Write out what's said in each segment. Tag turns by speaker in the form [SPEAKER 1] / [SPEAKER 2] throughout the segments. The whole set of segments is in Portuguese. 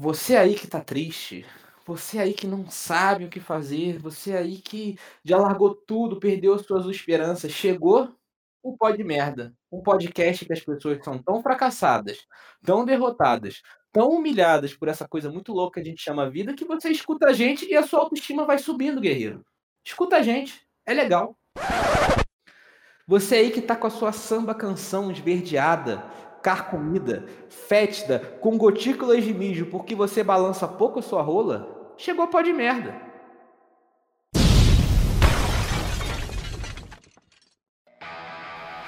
[SPEAKER 1] Você aí que tá triste, você aí que não sabe o que fazer, você aí que já largou tudo, perdeu as suas esperanças, chegou o Pod Merda, um podcast que as pessoas são tão fracassadas, tão derrotadas, tão humilhadas por essa coisa muito louca que a gente chama vida, que você escuta a gente e a sua autoestima vai subindo, guerreiro. Escuta a gente, é legal. Você aí que tá com a sua samba canção esverdeada, carcomida, fétida, com gotículas de mijo porque você balança pouco a sua rola, chegou pó de merda.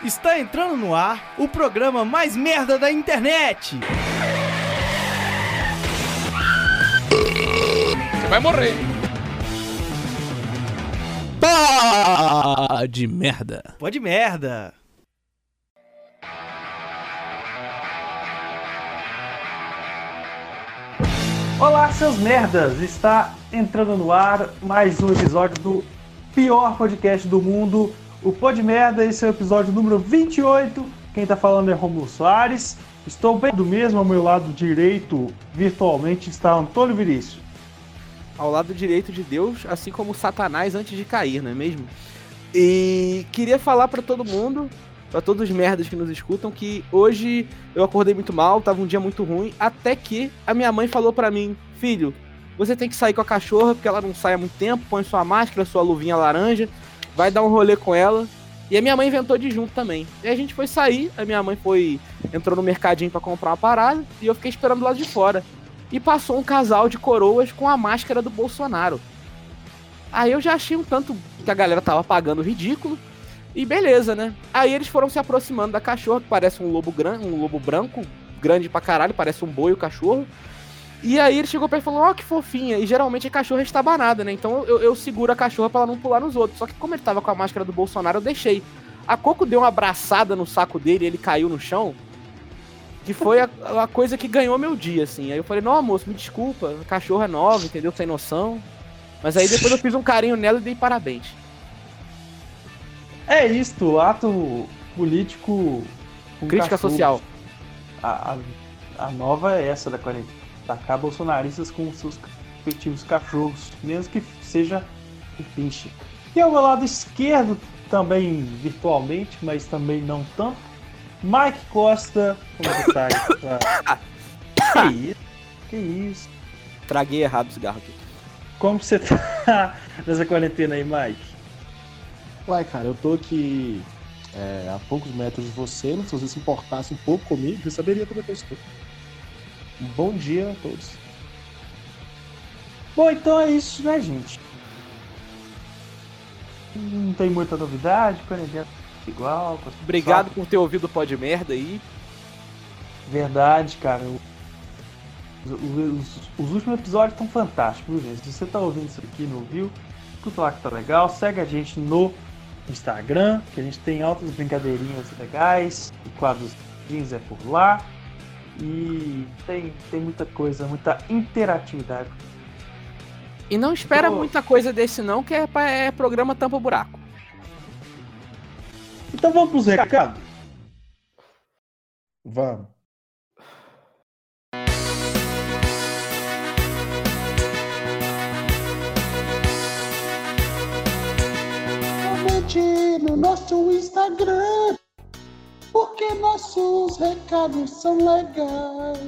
[SPEAKER 2] Está entrando no ar o programa mais merda da internet.
[SPEAKER 1] Você vai morrer.
[SPEAKER 2] Pá de merda. Pó de merda.
[SPEAKER 3] Olá, seus merdas! Está entrando no ar mais um episódio do pior podcast do mundo, o Pod Merda. Esse é o episódio número 28. Quem está falando é Romulo Soares. Estou bem do mesmo, ao meu lado direito, virtualmente, está Antônio Vinícius.
[SPEAKER 1] Ao lado direito de Deus, assim como Satanás antes de cair, não é mesmo? E queria falar para todo mundo para todos os merdas que nos escutam, que hoje eu acordei muito mal, tava um dia muito ruim, até que a minha mãe falou para mim, filho, você tem que sair com a cachorra, porque ela não sai há muito tempo, põe sua máscara, sua luvinha laranja, vai dar um rolê com ela. E a minha mãe inventou de junto também. E a gente foi sair, a minha mãe foi entrou no mercadinho para comprar uma parada e eu fiquei esperando lá de fora. E passou um casal de coroas com a máscara do Bolsonaro. Aí eu já achei um tanto que a galera tava pagando ridículo. E beleza, né? Aí eles foram se aproximando da cachorra, que parece um lobo grande, um lobo branco, grande pra caralho, parece um boi o cachorro. E aí ele chegou ele e falou, ó, oh, que fofinha. E geralmente a cachorra está banada, né? Então eu, eu seguro a cachorra pra ela não pular nos outros. Só que como ele tava com a máscara do Bolsonaro, eu deixei. A Coco deu uma abraçada no saco dele e ele caiu no chão. Que foi a, a coisa que ganhou meu dia, assim. Aí eu falei, não, moço, me desculpa, a cachorra é nova, entendeu? Sem noção. Mas aí depois eu fiz um carinho nela e dei parabéns.
[SPEAKER 3] É isto, ato político.
[SPEAKER 1] Crítica cachorros. social.
[SPEAKER 3] A, a, a, nova é essa da quarentena. Tacar bolsonaristas com seus respectivos cachorros, mesmo que seja o pinche. E ao meu lado esquerdo, também virtualmente, mas também não tanto, Mike Costa. Como você tá aí? que isso? Que isso?
[SPEAKER 1] Traguei errado o cigarro aqui.
[SPEAKER 3] Como você tá nessa quarentena aí, Mike?
[SPEAKER 4] Uai, cara, eu tô aqui é, a poucos metros de você, se você se importasse um pouco comigo, você saberia como é que eu estou. Bom dia a todos.
[SPEAKER 3] Bom, então é isso, né, gente? Não tem muita novidade, quarentena igual.
[SPEAKER 1] Obrigado por ter ouvido o Pod Merda aí.
[SPEAKER 3] Verdade, cara. Os, os, os últimos episódios estão fantásticos, gente. Se você tá ouvindo isso aqui e não viu, escuta lá que tá legal. Segue a gente no Instagram, que a gente tem altas brincadeirinhas legais, o quadros é por lá. E tem, tem muita coisa, muita interatividade.
[SPEAKER 1] E não espera então, muita coisa desse não, que é, é programa tampa buraco.
[SPEAKER 3] Então vamos pros recados?
[SPEAKER 4] Vamos.
[SPEAKER 5] Nosso Instagram, porque nossos recados são legais.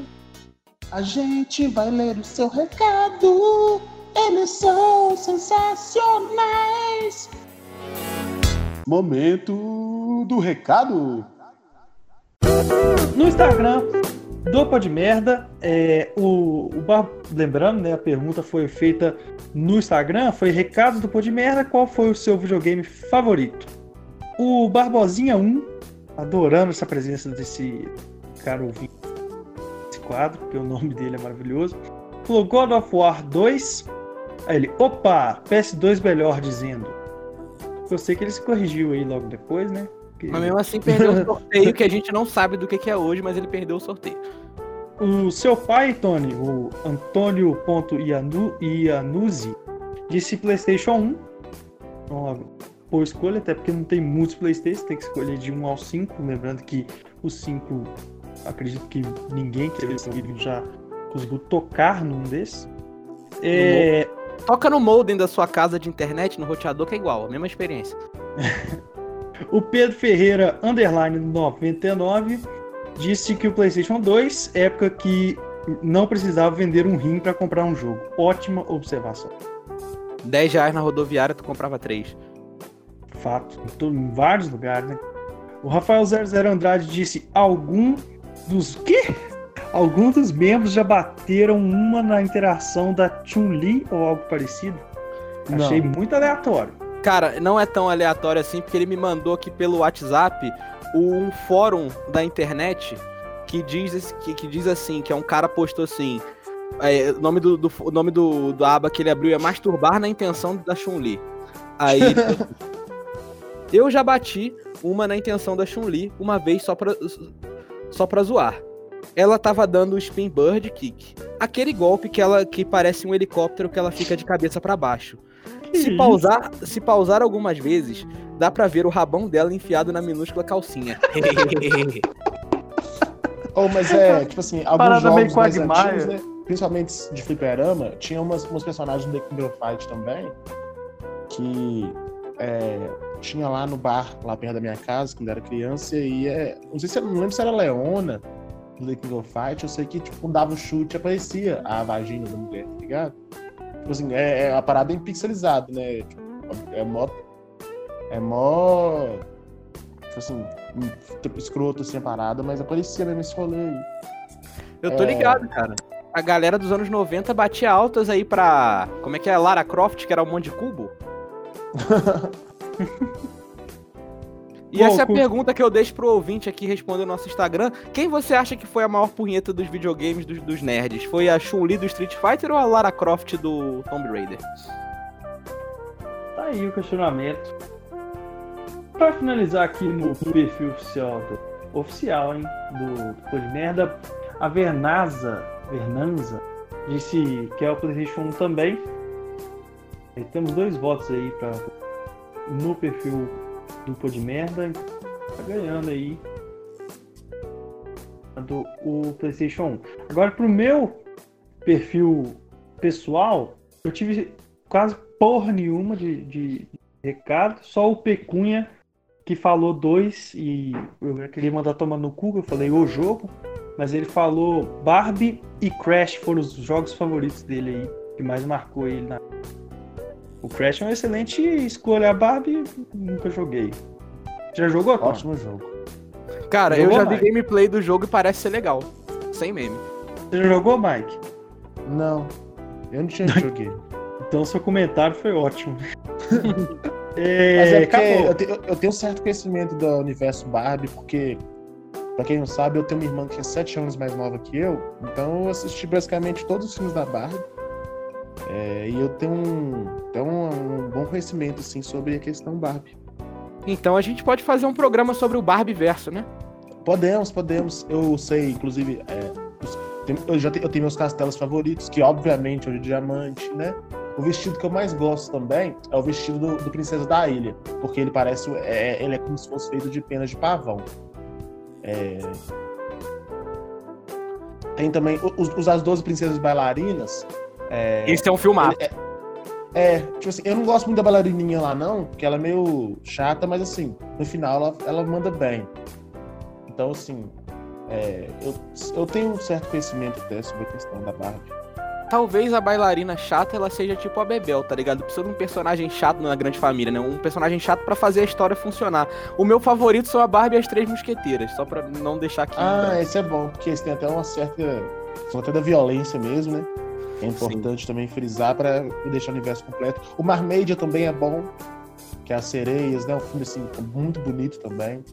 [SPEAKER 5] A gente vai ler o seu recado, eles são sensacionais.
[SPEAKER 4] Momento do recado.
[SPEAKER 3] No Instagram do Pod Merda, é, o, o Bar... lembrando, né, a pergunta foi feita no Instagram, foi recados do Pod Merda, qual foi o seu videogame favorito? O Barbosinha 1, adorando essa presença desse cara ouvindo esse quadro, porque o nome dele é maravilhoso. Falou God of War 2. Aí ele, opa, PS2 melhor dizendo. Eu sei que ele se corrigiu aí logo depois, né?
[SPEAKER 1] Porque... Mas mesmo assim perdeu o sorteio, que a gente não sabe do que, que é hoje, mas ele perdeu o sorteio.
[SPEAKER 3] O seu pai, Tony, o Antônio.Ianuzzi, disse PlayStation 1. Então, por escolha, até porque não tem muitos PlayStation, tem que escolher de 1 ao 5. Lembrando que o 5, acredito que ninguém que esse vídeo já conseguiu tocar num desses. É,
[SPEAKER 1] Toca no modem da sua casa de internet, no roteador, que é igual, a mesma experiência.
[SPEAKER 3] o Pedro Ferreira, underline 99, disse que o PlayStation 2, época que não precisava vender um rim para comprar um jogo. Ótima observação.
[SPEAKER 1] 10 reais na rodoviária, tu comprava 3.
[SPEAKER 3] Fato. Em to- Em vários lugares, né? O Rafael 00 Andrade disse: algum dos. quê? Alguns dos membros já bateram uma na interação da Chun-Li ou algo parecido?
[SPEAKER 4] Não.
[SPEAKER 3] Achei muito aleatório.
[SPEAKER 1] Cara, não é tão aleatório assim, porque ele me mandou aqui pelo WhatsApp um fórum da internet que diz, que, que diz assim, que é um cara postou assim. é, o nome do, do- nome do, do aba que ele abriu é masturbar na intenção da Chun-Li. Aí. eu já bati uma na intenção da Chun-Li uma vez só pra, só pra zoar. Ela tava dando o spin bird kick. Aquele golpe que ela que parece um helicóptero que ela fica de cabeça pra baixo. Se pausar, se pausar algumas vezes, dá pra ver o rabão dela enfiado na minúscula calcinha.
[SPEAKER 4] Oh, mas é, tipo assim, alguns
[SPEAKER 3] Parada meio
[SPEAKER 4] jogos mais antigos, né? Principalmente de fliperama, tinha umas, umas personagens do The King of Fight também, que é, tinha lá no bar, lá perto da minha casa, quando era criança, e é, não sei se não lembro se era Leona do The King of Fight, eu sei que, tipo, dava o chute, aparecia a vagina da mulher, tá ligado? Tipo assim, é, é a parada bem pixelizada, né? Tipo, é mó... É mó... Tipo assim, tipo, escroto assim a parada, mas aparecia mesmo esse rolê aí.
[SPEAKER 1] Eu tô
[SPEAKER 4] É.
[SPEAKER 1] ligado, cara. A galera dos anos 90 batia altas aí pra. Como é que é? Lara Croft, que era um monte de cubo? E essa é a
[SPEAKER 3] com-
[SPEAKER 1] pergunta que eu deixo pro ouvinte aqui responder no nosso Instagram. Quem você acha que foi a maior punheta dos videogames dos, dos nerds? Foi a Chun-Li do Street Fighter ou a Lara Croft do Tomb Raider?
[SPEAKER 3] Tá aí o questionamento. Pra finalizar aqui no perfil oficial do, oficial, hein, do, do Pô de Merda, a Vernasa, Vernanza disse que é o PlayStation 1 também. E temos dois votos aí pra, no perfil do Pô de Merda. Tá ganhando aí do, o PlayStation 1. Agora pro meu perfil pessoal, eu tive quase porra nenhuma de, de recado, só o Pecunha que falou dois e eu queria mandar tomar no cu, eu falei o jogo, mas ele falou Barbie e Crash foram os jogos favoritos dele aí, que mais marcou ele na. O Crash é uma excelente escolha, a Barbie nunca joguei. Já jogou, Tom?
[SPEAKER 4] Ótimo jogo.
[SPEAKER 1] Cara, eu
[SPEAKER 3] Jogou,
[SPEAKER 1] já vi
[SPEAKER 3] Mike?
[SPEAKER 1] gameplay do jogo e parece ser legal. Sem meme.
[SPEAKER 3] Você já jogou, Mike?
[SPEAKER 4] Não, eu não tinha joguei.
[SPEAKER 3] Então seu comentário foi ótimo.
[SPEAKER 4] Mas
[SPEAKER 3] é,
[SPEAKER 4] é porque
[SPEAKER 3] acabou.
[SPEAKER 4] eu, te- eu- eu tenho um certo conhecimento do universo Barbie, porque, pra quem não sabe, eu tenho uma irmã que é 7 anos mais nova que eu, então eu assisti basicamente todos os filmes da Barbie. É, e eu tenho, um, tenho um, um bom conhecimento assim, sobre a questão Barbie.
[SPEAKER 1] Então a gente pode fazer um programa sobre o Barbie verso, né?
[SPEAKER 4] Podemos, podemos. Eu sei, inclusive, é, eu já tenho, eu tenho meus castelos favoritos, que obviamente é o de diamante, né? O vestido que eu mais gosto também é o vestido do, do Princesa da Ilha, porque ele parece, é, ele é como se fosse feito de penas de pavão. É, Tem também os, os As 12 Princesas Bailarinas. É,
[SPEAKER 1] Esse é um filmado.
[SPEAKER 4] ele- é, é, tipo assim, eu não gosto muito da bailarininha lá, não, porque ela é meio chata, mas assim, no final ela, ela manda bem. Então, assim, é, eu, eu tenho um certo conhecimento até sobre a questão da Barbie.
[SPEAKER 1] Talvez a bailarina chata ela seja tipo a Bebel, tá ligado? Precisa de um personagem chato na grande família, né? Um personagem chato pra fazer a história funcionar. O meu favorito são a Barbie e as Três Mosqueteiras, só pra não deixar aqui.
[SPEAKER 4] Ah, esse é bom, porque esse tem até uma certa. São até da violência mesmo, né? É importante também frisar para deixar o universo completo. O Marmaid também é bom, que é as sereias, né? Um filme assim, muito bonito também.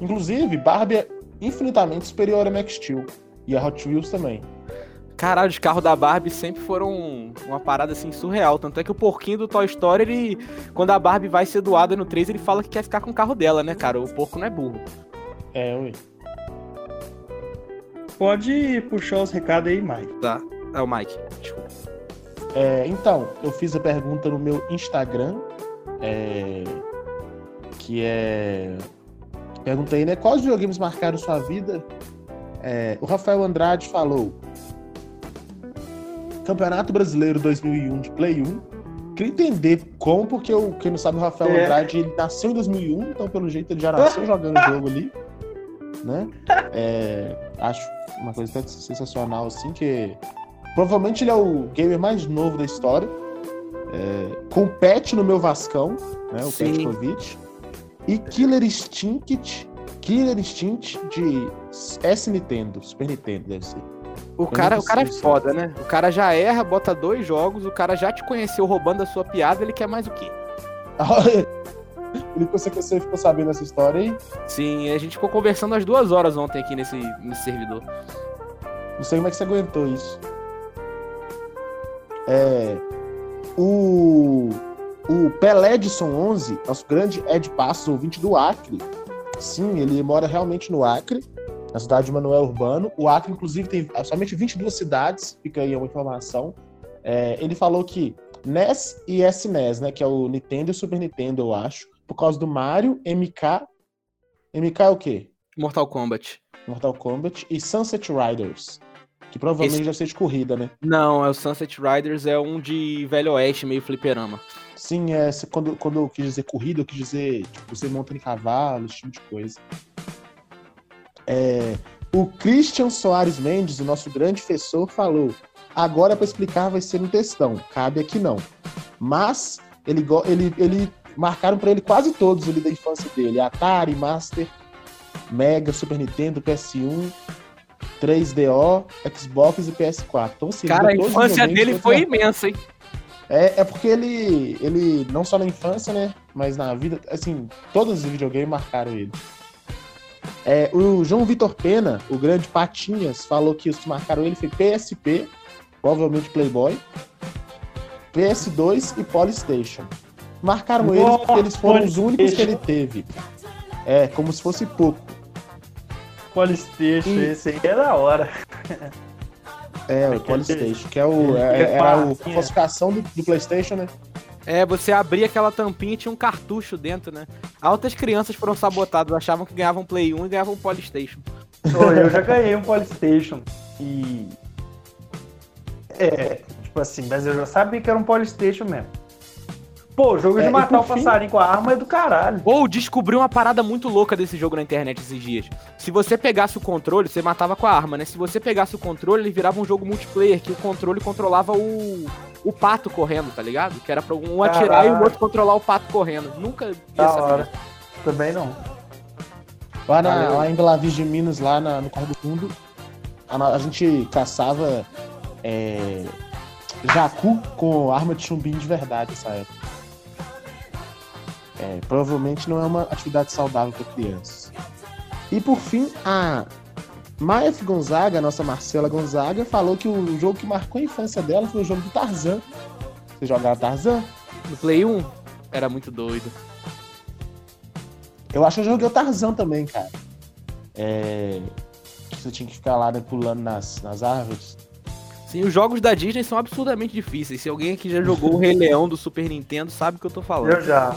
[SPEAKER 4] Inclusive, Barbie é infinitamente superior a Max Steel. E a Hot Wheels também.
[SPEAKER 1] Caralho, os carros da Barbie sempre foram uma parada assim surreal. Tanto é que o porquinho do Toy Story, ele. Quando a Barbie vai ser doada no 3, ele fala que quer ficar com o carro dela, né, cara? O porco não é burro.
[SPEAKER 4] É, ui.
[SPEAKER 3] Pode puxar os recados aí, Mike.
[SPEAKER 1] Tá. É o Mike. Desculpa.
[SPEAKER 4] É, então, eu fiz a pergunta no meu Instagram, é, que é. Perguntei, né? Quais videogames marcaram sua vida? É, o Rafael Andrade falou Campeonato Brasileiro 2001 de Play 1. Queria entender como, porque eu, quem não sabe, o Rafael
[SPEAKER 3] É.
[SPEAKER 4] Andrade ele nasceu em 2001, então pelo jeito ele já nasceu jogando o jogo ali. Né? É, acho uma coisa sensacional, assim, que provavelmente ele é o gamer mais novo da história. É, compete no meu Vascão, né? O
[SPEAKER 1] Sim.
[SPEAKER 4] Petkovic. E Killer Instinct. Killer Instinct de S Nintendo, Super Nintendo, deve ser.
[SPEAKER 1] O cara, o cara é foda, né? O cara já erra, bota dois jogos, o cara já te conheceu roubando a sua piada, ele quer mais o quê?
[SPEAKER 4] Ele você, você ficou sabendo essa história aí?
[SPEAKER 1] Sim, a gente ficou conversando às duas horas ontem aqui nesse, nesse servidor.
[SPEAKER 4] Não sei como é que você aguentou isso. É. O. O Pelé Edson 11, nosso grande Ed Passos, ouvinte do Acre. Sim, ele mora realmente no Acre, na cidade de Manuel Urbano. O Acre, inclusive, tem somente 22 cidades, fica aí uma informação. É, ele falou que NES e SNES, né, que é o Nintendo e o Super Nintendo, eu acho, por causa do Mario, MK. MK é o quê?
[SPEAKER 1] Mortal Kombat.
[SPEAKER 4] Mortal Kombat e Sunset Riders. Que provavelmente
[SPEAKER 1] Esse-
[SPEAKER 4] deve ser de corrida, né?
[SPEAKER 1] Não, é o Sunset Riders, é um de Velho Oeste, meio fliperama.
[SPEAKER 4] Sim, é, quando, quando eu quis dizer corrida, eu quis dizer, tipo, você monta em cavalo, esse tipo de coisa. É, o Christian Soares Mendes, o nosso grande professor, falou: agora para explicar vai ser um textão, cabe aqui não. Mas ele, ele, ele marcaram para ele quase todos ali da infância dele: Atari, Master, Mega, Super Nintendo, PS1, 3DO, Xbox e PS4. Então, assim,
[SPEAKER 1] Cara, a
[SPEAKER 4] ele
[SPEAKER 1] infância dele foi imensa, hein?
[SPEAKER 4] é, é porque ele, ele, não só na infância, né? Mas na vida, assim, todos os videogames marcaram ele. É, o João Vitor Pena, o grande Patinhas, falou que os que marcaram ele foi PSP, provavelmente Playboy, PS2 e Polystation. Marcaram eles porque eles foram os únicos que ele teve. É, como se fosse pouco.
[SPEAKER 3] Polystation,
[SPEAKER 4] E-
[SPEAKER 3] esse aí é da hora.
[SPEAKER 4] É, o
[SPEAKER 3] Aquele-
[SPEAKER 4] Polystation, que é o, é, era a
[SPEAKER 3] barquinho.
[SPEAKER 4] falsificação do, do Playstation, né?
[SPEAKER 1] É, você abria aquela tampinha e tinha um cartucho dentro, né? Altas crianças foram sabotadas, achavam que ganhavam Play 1 e ganhavam Polystation.
[SPEAKER 3] Eu já ganhei um Polystation e. É, tipo assim, mas eu já sabia que era um Polystation mesmo. Pô, o jogo
[SPEAKER 4] É,
[SPEAKER 3] de
[SPEAKER 4] e
[SPEAKER 3] matar o
[SPEAKER 4] fim-
[SPEAKER 3] passarinho com a arma é do caralho.
[SPEAKER 1] Ou descobri uma parada muito louca desse jogo na internet esses dias. Se você pegasse o controle, você matava com a arma, né? Se você pegasse o controle, ele virava um jogo multiplayer, que o controle controlava o, o pato correndo, tá ligado? Que era pra um atirar e o outro controlar o pato correndo. Nunca vi
[SPEAKER 3] Da
[SPEAKER 1] essa
[SPEAKER 3] hora.
[SPEAKER 1] vida.
[SPEAKER 3] Também não.
[SPEAKER 4] Lá, na, lá em Bela Vista de Minas, lá na- no Corro do Fundo, a, a gente caçava é, jacu com arma de chumbinho de verdade nessa época. É, provavelmente não é uma atividade saudável para crianças. E por fim, a Maef Gonzaga, a nossa Marcela Gonzaga, falou que o jogo que marcou a infância dela foi o jogo do Tarzan. Você jogava Tarzan?
[SPEAKER 1] No Play 1, era muito doido.
[SPEAKER 4] Eu acho que eu joguei o Tarzan também, cara. É, você tinha que ficar lá né, pulando nas, nas árvores.
[SPEAKER 1] Sim, os jogos da Disney são absurdamente difíceis. Se alguém aqui já jogou o Rei Leão do Super Nintendo, sabe o que eu tô falando.
[SPEAKER 3] Eu já.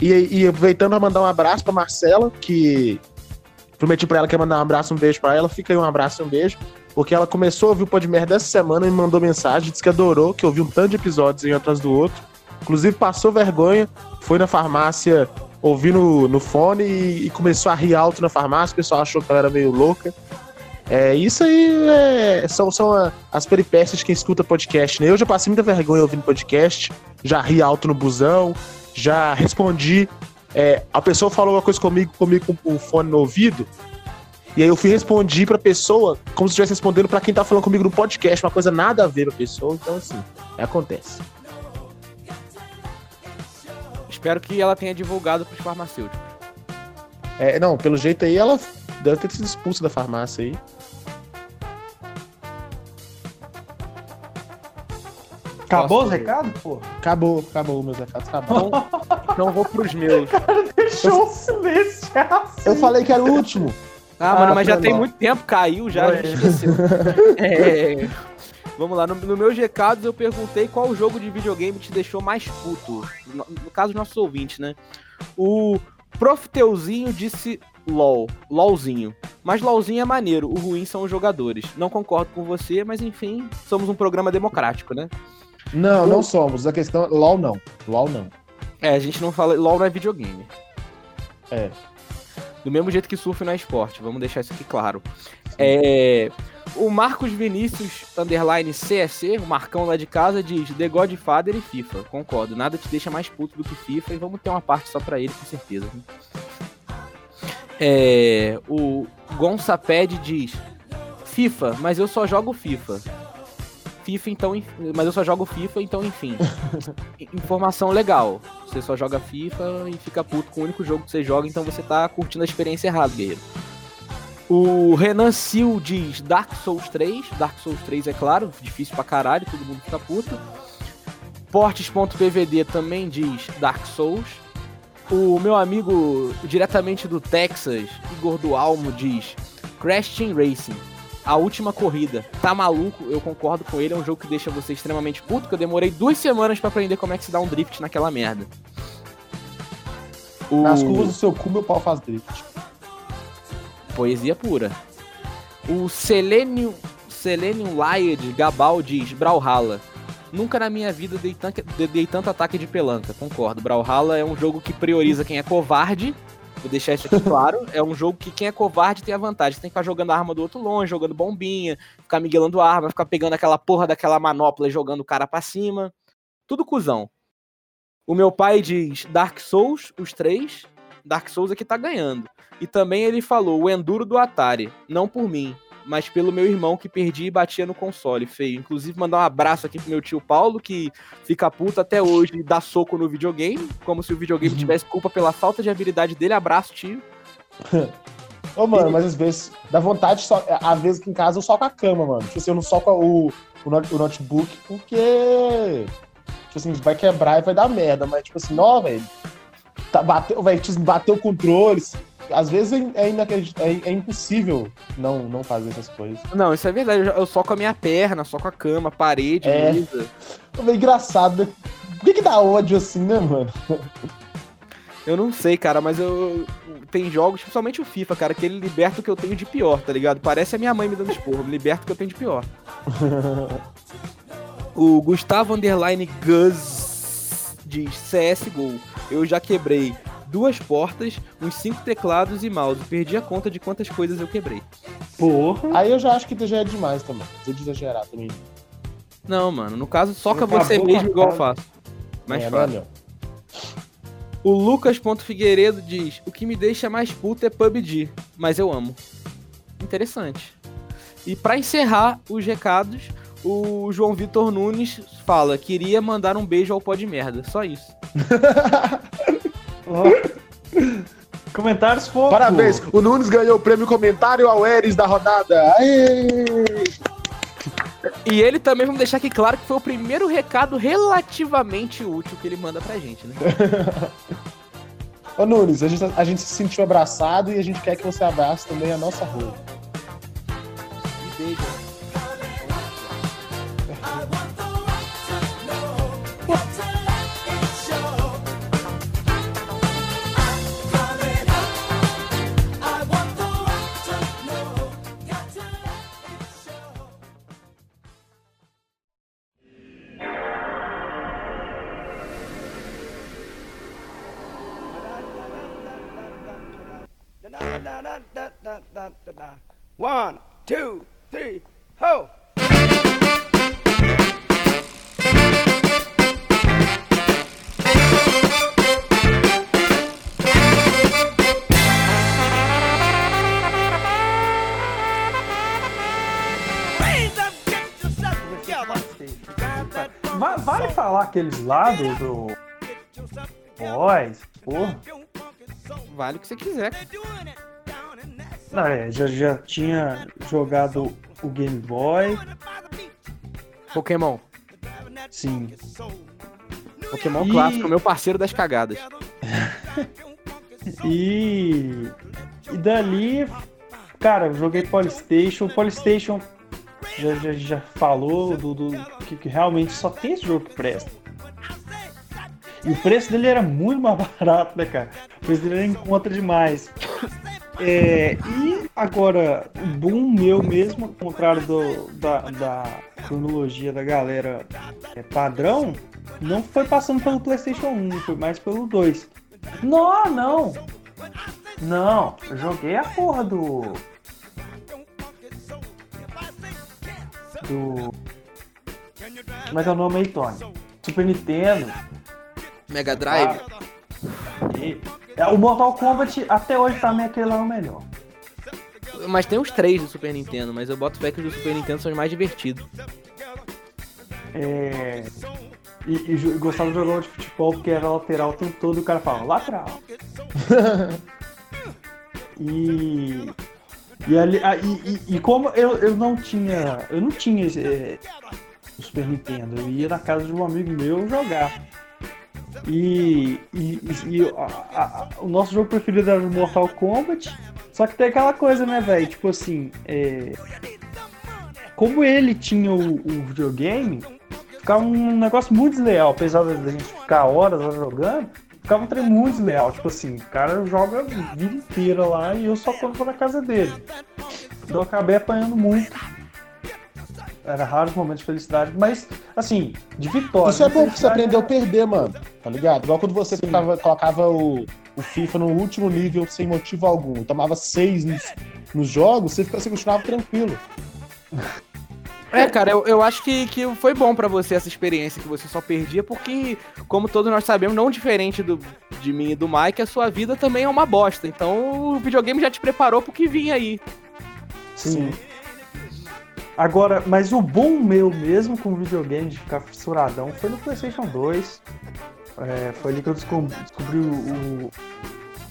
[SPEAKER 4] E, e aproveitando pra mandar um abraço pra Marcela, que prometi pra ela que ia mandar um abraço, um beijo pra ela. Fica aí um abraço e um beijo. Porque ela começou a ouvir o Pod Merda essa semana e me mandou mensagem, disse que adorou, que ouviu um tanto de episódios um atrás do outro. Inclusive passou vergonha, foi na farmácia ouvir no, no fone e, e começou a rir alto na farmácia. O pessoal achou que ela era meio louca. É, isso aí é, são, são a- as peripécias de quem escuta podcast, né? Eu já passei muita vergonha ouvindo podcast, já ri alto no busão, já respondi. é, a pessoa falou uma coisa comigo, comigo com o fone no ouvido. E aí eu fui respondi pra pessoa como se estivesse respondendo pra quem tá falando comigo no podcast, uma coisa nada a ver pra pessoa. Então, assim, acontece.
[SPEAKER 1] Espero que ela tenha divulgado pros farmacêuticos.
[SPEAKER 4] É, não, pelo jeito aí ela deve ter sido expulsa da farmácia aí.
[SPEAKER 3] Acabou os recados, pô?
[SPEAKER 4] Acabou, acabou, meus recados, acabou.
[SPEAKER 1] Então eu vou pros meus.
[SPEAKER 3] Deixou o silêncio.
[SPEAKER 4] Eu falei que era o último.
[SPEAKER 1] Ah, mano,
[SPEAKER 3] Ah,
[SPEAKER 1] mas já tem muito tempo, caiu já, já esqueceu. É, Vamos lá, no, no meus recados eu perguntei qual jogo de videogame te deixou mais puto. No, no caso, nossos ouvintes, né? O Profiteuzinho disse LOL, LOLzinho. Mas LOLzinho é maneiro, o ruim são os jogadores. Não concordo com você, mas enfim, somos um programa democrático, né?
[SPEAKER 4] Não, não somos. A questão. LOL não. LOL não.
[SPEAKER 1] É, a gente não fala. LOL não é videogame.
[SPEAKER 4] É.
[SPEAKER 1] Do mesmo jeito que surf não é esporte, vamos deixar isso aqui claro. É, o Marcos Vinícius, underline CSC, o Marcão lá de casa, diz The Godfather e FIFA. Concordo, nada te deixa mais puto do que FIFA e vamos ter uma parte só pra ele, com certeza. É, o Gonçaped diz FIFA, mas eu só jogo FIFA. FIFA, então, mas eu só jogo FIFA, então enfim. Informação legal. Você só joga FIFA e fica puto com o único jogo que você joga, então você tá curtindo a experiência errada, guerreiro. O Renan Sil diz Dark Souls 3. Dark Souls 3 é claro, difícil pra caralho, todo mundo fica puto. Portes.pvd também diz Dark Souls. O meu amigo diretamente do Texas, Igor do Almo, diz Crash Team Racing. A última corrida. Tá maluco? Eu concordo com ele. É um jogo que deixa você extremamente puto. Que eu demorei duas semanas pra aprender como é que se dá um drift naquela merda. O...
[SPEAKER 4] Nas curvas do seu cu, meu pau faz drift.
[SPEAKER 1] Poesia pura. O Selenium, Selenium Lied Gabal diz Brawlhalla. Nunca na minha vida dei, tanque- de- dei tanto ataque de pelanca, concordo. Brawlhalla é um jogo que prioriza quem é covarde. Vou deixar isso aqui claro. É um jogo que quem é covarde tem a vantagem. Tem que ficar jogando a arma do outro longe, jogando bombinha, ficar miguelando a arma, ficar pegando aquela porra daquela manopla e jogando o cara pra cima. Tudo cuzão. O meu pai diz Dark Souls, os três. Dark Souls aqui tá ganhando. E também ele falou o Enduro do Atari, não por mim, mas pelo meu irmão que perdi e batia no console, feio. Inclusive mandar um abraço aqui pro meu tio Paulo, que fica puto até hoje e dá soco no videogame, como se o videogame tivesse culpa pela falta de habilidade dele. Abraço, tio.
[SPEAKER 4] Ô, mano, mas às vezes dá vontade só. Às vezes que em casa eu soco a cama, mano. Tipo assim, eu não soco o, o, note- o notebook porque. Tipo assim, vai quebrar e vai dar merda. Mas, tipo assim, não, velho. Tá, bateu, velho, bateu o controle. Às vezes é, é, é- é impossível não, não fazer essas coisas.
[SPEAKER 1] Não, isso é verdade. Eu, eu soco a minha perna, soco a cama, parede,
[SPEAKER 4] É.
[SPEAKER 1] mesa.
[SPEAKER 4] É engraçado, né? Por que, que dá ódio assim, né, mano?
[SPEAKER 1] Eu não sei, cara, mas eu. Tem jogos, principalmente o FIFA, cara, que ele liberta o que eu tenho de pior, tá ligado? Parece a minha mãe me dando esporro, liberta o que eu tenho de pior. o Gustavo Underline Gus diz CSGO. Eu já quebrei duas portas, uns cinco teclados e mouse. Perdi a conta de quantas coisas eu quebrei.
[SPEAKER 3] Porra.
[SPEAKER 4] Aí eu já acho que já é demais também. Vou exagerar também.
[SPEAKER 1] Não, mano, no caso, soca
[SPEAKER 3] Acabou
[SPEAKER 1] você mesmo igual eu faço. Mais
[SPEAKER 4] é,
[SPEAKER 1] fácil.
[SPEAKER 4] Né, meu?
[SPEAKER 1] O Lucas.figueiredo diz: O que me deixa mais puto é PUBG, mas eu amo. Interessante. E pra encerrar os recados, o João Vitor Nunes fala: Queria mandar um beijo ao pó de merda. Só isso.
[SPEAKER 3] Comentários fofos.
[SPEAKER 4] Parabéns, o Nunes ganhou o prêmio comentário ao Eres da rodada. Aê!
[SPEAKER 1] E ele também, vamos deixar aqui claro que foi o primeiro recado relativamente útil que ele manda pra gente, né?
[SPEAKER 4] Ô Nunes, a gente, a gente se sentiu abraçado e a gente quer que você abrace também a nossa rua.
[SPEAKER 6] One, two, three, ho!
[SPEAKER 3] Vale falar aqueles lados do Boys, porra.
[SPEAKER 1] Vale o que você quiser.
[SPEAKER 3] Não, é, já, já tinha jogado o Game Boy,
[SPEAKER 1] Pokémon.
[SPEAKER 3] sim.
[SPEAKER 1] Pokémon
[SPEAKER 3] E-
[SPEAKER 1] clássico, meu parceiro das cagadas.
[SPEAKER 3] E, e dali, cara, eu joguei Polystation. Polystation já, já, já falou do, do que, que realmente só tem esse jogo que presta. E o preço dele era muito mais barato, né, cara? O preço dele era em conta demais. É, e agora, o boom meu mesmo, ao contrário do, da, da cronologia da galera é, padrão, não foi passando pelo PlayStation 1, foi mais pelo 2. Não, não! Não, eu joguei a porra do. Do. Como é que é o nome aí, Tony? Super Nintendo.
[SPEAKER 1] Mega Drive.
[SPEAKER 3] E- é, O Mortal Kombat até hoje pra mim é aquele lá o melhor.
[SPEAKER 1] Mas tem os três do Super Nintendo, mas eu boto fé que os do Super Nintendo são os mais divertidos.
[SPEAKER 3] É, E, e gostava de jogar de futebol porque era lateral o tempo todo e o cara falava lateral. e. E, ali, ah, e, e- e como eu, eu não tinha. Eu não tinha esse, é, o Super Nintendo, eu ia na casa de um amigo meu jogar. E, e, e a- a- o nosso jogo preferido era o Mortal Kombat. Só que tem aquela coisa, né, velho? Tipo assim, é, como ele tinha o, o videogame, ficava um negócio muito desleal, apesar da gente ficar horas lá jogando, ficava um trem muito desleal. Tipo assim, o cara joga a vida inteira lá e eu só quando vou na casa dele. Então eu acabei apanhando muito. Era raros momentos de felicidade, mas assim, de vitória.
[SPEAKER 4] Isso é
[SPEAKER 3] de
[SPEAKER 4] bom que você aprendeu a perder, mano. Tá ligado? Igual quando você tava- colocava o, o FIFA no último nível sem motivo algum. Tomava seis nos, nos jogos, você, fica- você continuava tranquilo.
[SPEAKER 1] É, cara, eu, eu acho que, que foi bom pra você essa experiência que você só perdia, porque, como todos nós sabemos, não diferente do, de mim e do Mike, a sua vida também é uma bosta. Então o videogame já te preparou pro que vinha aí.
[SPEAKER 3] Sim. Agora, mas o bom meu mesmo com videogame de ficar fissuradão foi no PlayStation 2. É, foi ali que eu descobri, o,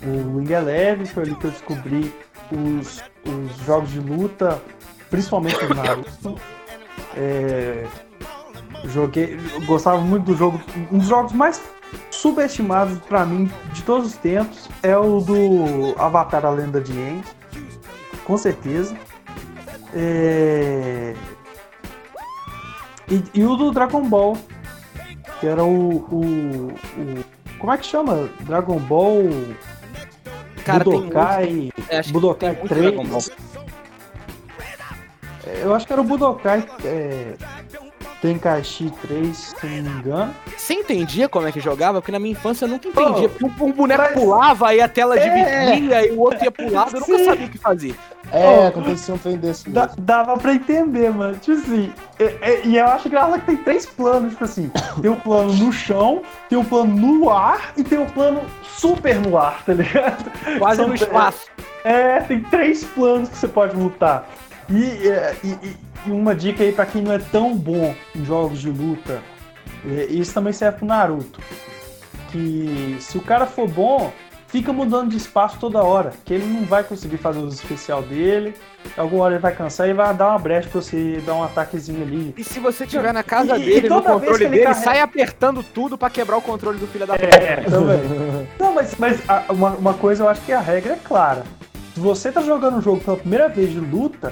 [SPEAKER 3] o, Wing Eleven, foi ali que eu descobri os, os jogos de luta, principalmente o Naruto. É, joguei, gostava muito do jogo. Um dos jogos mais subestimados pra mim de todos os tempos é o do Avatar A Lenda de Aang. Com certeza. É, E, e o do Dragon Ball, que era o, o, o- Como é que chama? Dragon Ball
[SPEAKER 1] Cara,
[SPEAKER 3] Budokai.
[SPEAKER 1] É, acho que
[SPEAKER 3] Budokai
[SPEAKER 1] tem muito
[SPEAKER 3] 3.
[SPEAKER 1] Dragon Ball.
[SPEAKER 3] É, Eu acho que era o Budokai é, Tenkaichi 3, se não me engano.
[SPEAKER 1] Você entendia como é que jogava? Porque na minha infância eu nunca entendia.
[SPEAKER 3] Pô,
[SPEAKER 1] Porque um, boneco
[SPEAKER 3] mas-
[SPEAKER 1] pulava, aí a tela
[SPEAKER 3] É.
[SPEAKER 1] dividia, e o outro ia lado, eu nunca sabia o que fazer.
[SPEAKER 4] É,
[SPEAKER 3] Oh.
[SPEAKER 4] acontecia um trem desse
[SPEAKER 3] dava pra entender, mano. Tipo assim, é- é- e eu acho engraçado que tem três planos, tipo assim, tem o plano no chão, tem o plano no ar e tem o plano super no ar, tá ligado?
[SPEAKER 1] Quase
[SPEAKER 3] São-
[SPEAKER 1] no espaço.
[SPEAKER 3] É, tem três planos que você pode lutar. E, é, e- e- e uma dica aí pra quem não é tão bom em jogos de luta, é, isso também serve pro Naruto. Que se o cara for bom, fica mudando de espaço toda hora, que ele não vai conseguir fazer os especial dele. Alguma hora ele vai cansar e vai dar uma brecha pra você dar um ataquezinho ali.
[SPEAKER 1] E se você tiver na casa
[SPEAKER 3] E- e
[SPEAKER 1] dele, no
[SPEAKER 3] toda vez
[SPEAKER 1] controle dele,
[SPEAKER 3] carrega-
[SPEAKER 1] sai apertando tudo pra quebrar o controle do filho da puta.
[SPEAKER 3] É, também. Não, mas, mas a- uma, uma coisa eu acho que a regra é clara. Se você tá jogando um jogo pela primeira vez de luta,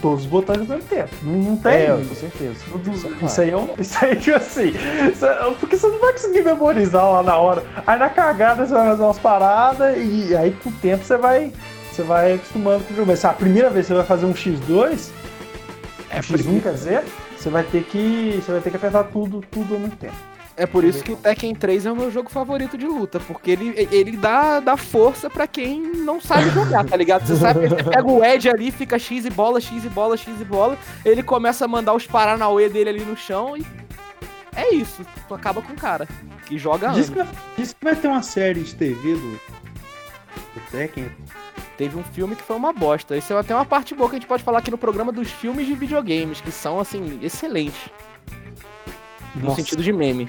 [SPEAKER 3] todos os botões ao mesmo tempo. Não, tem.
[SPEAKER 4] É, com certeza. Isso é.
[SPEAKER 3] Isso aí é um. Isso aí, tipo assim. é- porque você não vai conseguir memorizar lá na hora. Aí na cagada você vai fazer umas paradas e aí com o tempo você vai. Você vai acostumando com o jogo. Mas a primeira vez você vai fazer um X2, é X1 quer dizer, você vai ter que. Você vai ter que apertar tudo, tudo ao mesmo tempo.
[SPEAKER 1] É por isso que o Tekken 3 é o meu jogo favorito de luta, porque ele, ele dá, dá força pra quem não sabe jogar, tá ligado? Você sabe, você pega o Ed ali, fica X e bola, X e bola, X e bola, ele começa a mandar os Paranauê dele ali no chão e é isso, tu acaba com o cara, que joga
[SPEAKER 3] Diz que, diz que vai ter uma série de TV do, do Tekken.
[SPEAKER 1] Teve um filme que foi uma bosta, esse é até uma parte boa que a gente pode falar aqui no programa dos filmes de videogames, que são, assim, excelentes, no
[SPEAKER 3] Nossa.
[SPEAKER 1] sentido de meme.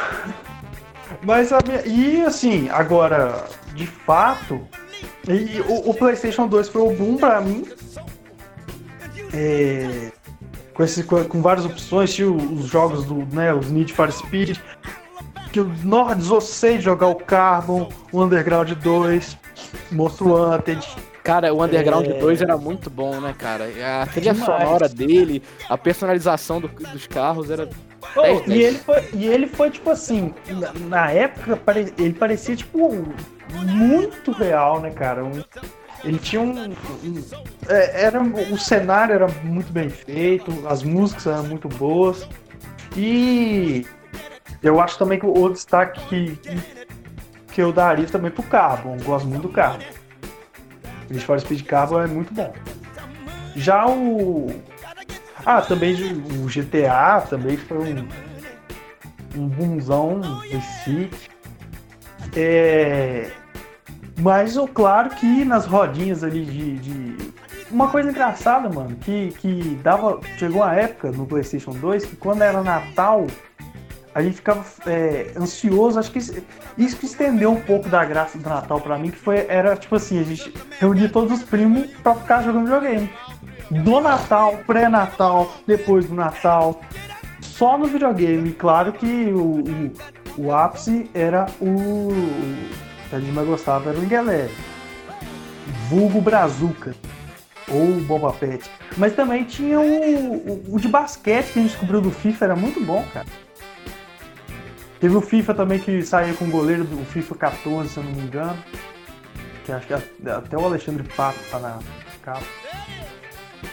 [SPEAKER 3] Mas a minha- e assim, agora, de fato, e o, o PlayStation 2 foi o boom pra mim. É, com, esse, com, com várias opções, tinha os jogos do, né, os Need for Speed. Que eu nó, desossei de jogar o Carbon, o Underground 2, Monster Wanted.
[SPEAKER 1] Cara, o Underground
[SPEAKER 3] É.
[SPEAKER 1] 2 era muito bom, né, cara? A trilha sonora dele, a personalização do- dos carros era.
[SPEAKER 3] Oh,
[SPEAKER 1] 10, 10.
[SPEAKER 3] e, ele foi, e ele foi, tipo assim, na, na época, pare- ele parecia, tipo, muito real, né, cara? Um- Ele tinha um. um- é, era, o cenário era muito bem feito, as músicas eram muito boas. E eu acho também que o destaque que, que eu daria também pro Carbon. Gosto muito do Carbon. Need for Speed Carbon é muito bom. Já o. Ah, também o GTA também foi um. Um boomzão City. É. Mas o claro que nas rodinhas ali de, de- Uma coisa engraçada, mano, que, que dava. Chegou uma época no PlayStation 2 que quando era Natal, a gente ficava é, ansioso. Acho que isso, isso que estendeu um pouco da graça do Natal pra mim, que foi. Era tipo assim, a gente reunia todos os primos pra ficar jogando videogame. Do Natal, pré-Natal, depois do Natal. Só no videogame. Claro que o, o, o ápice era o. que a gente mais gostava era o Ingelé. Vulgo Brazuca. Ou Boba Pet. Mas também tinha o, o, o de basquete que a gente descobriu do FIFA, era muito bom, cara. Teve o FIFA também que saía com o goleiro do FIFA 14, se eu não me engano. Que acho que até o Alexandre Pato tá na capa.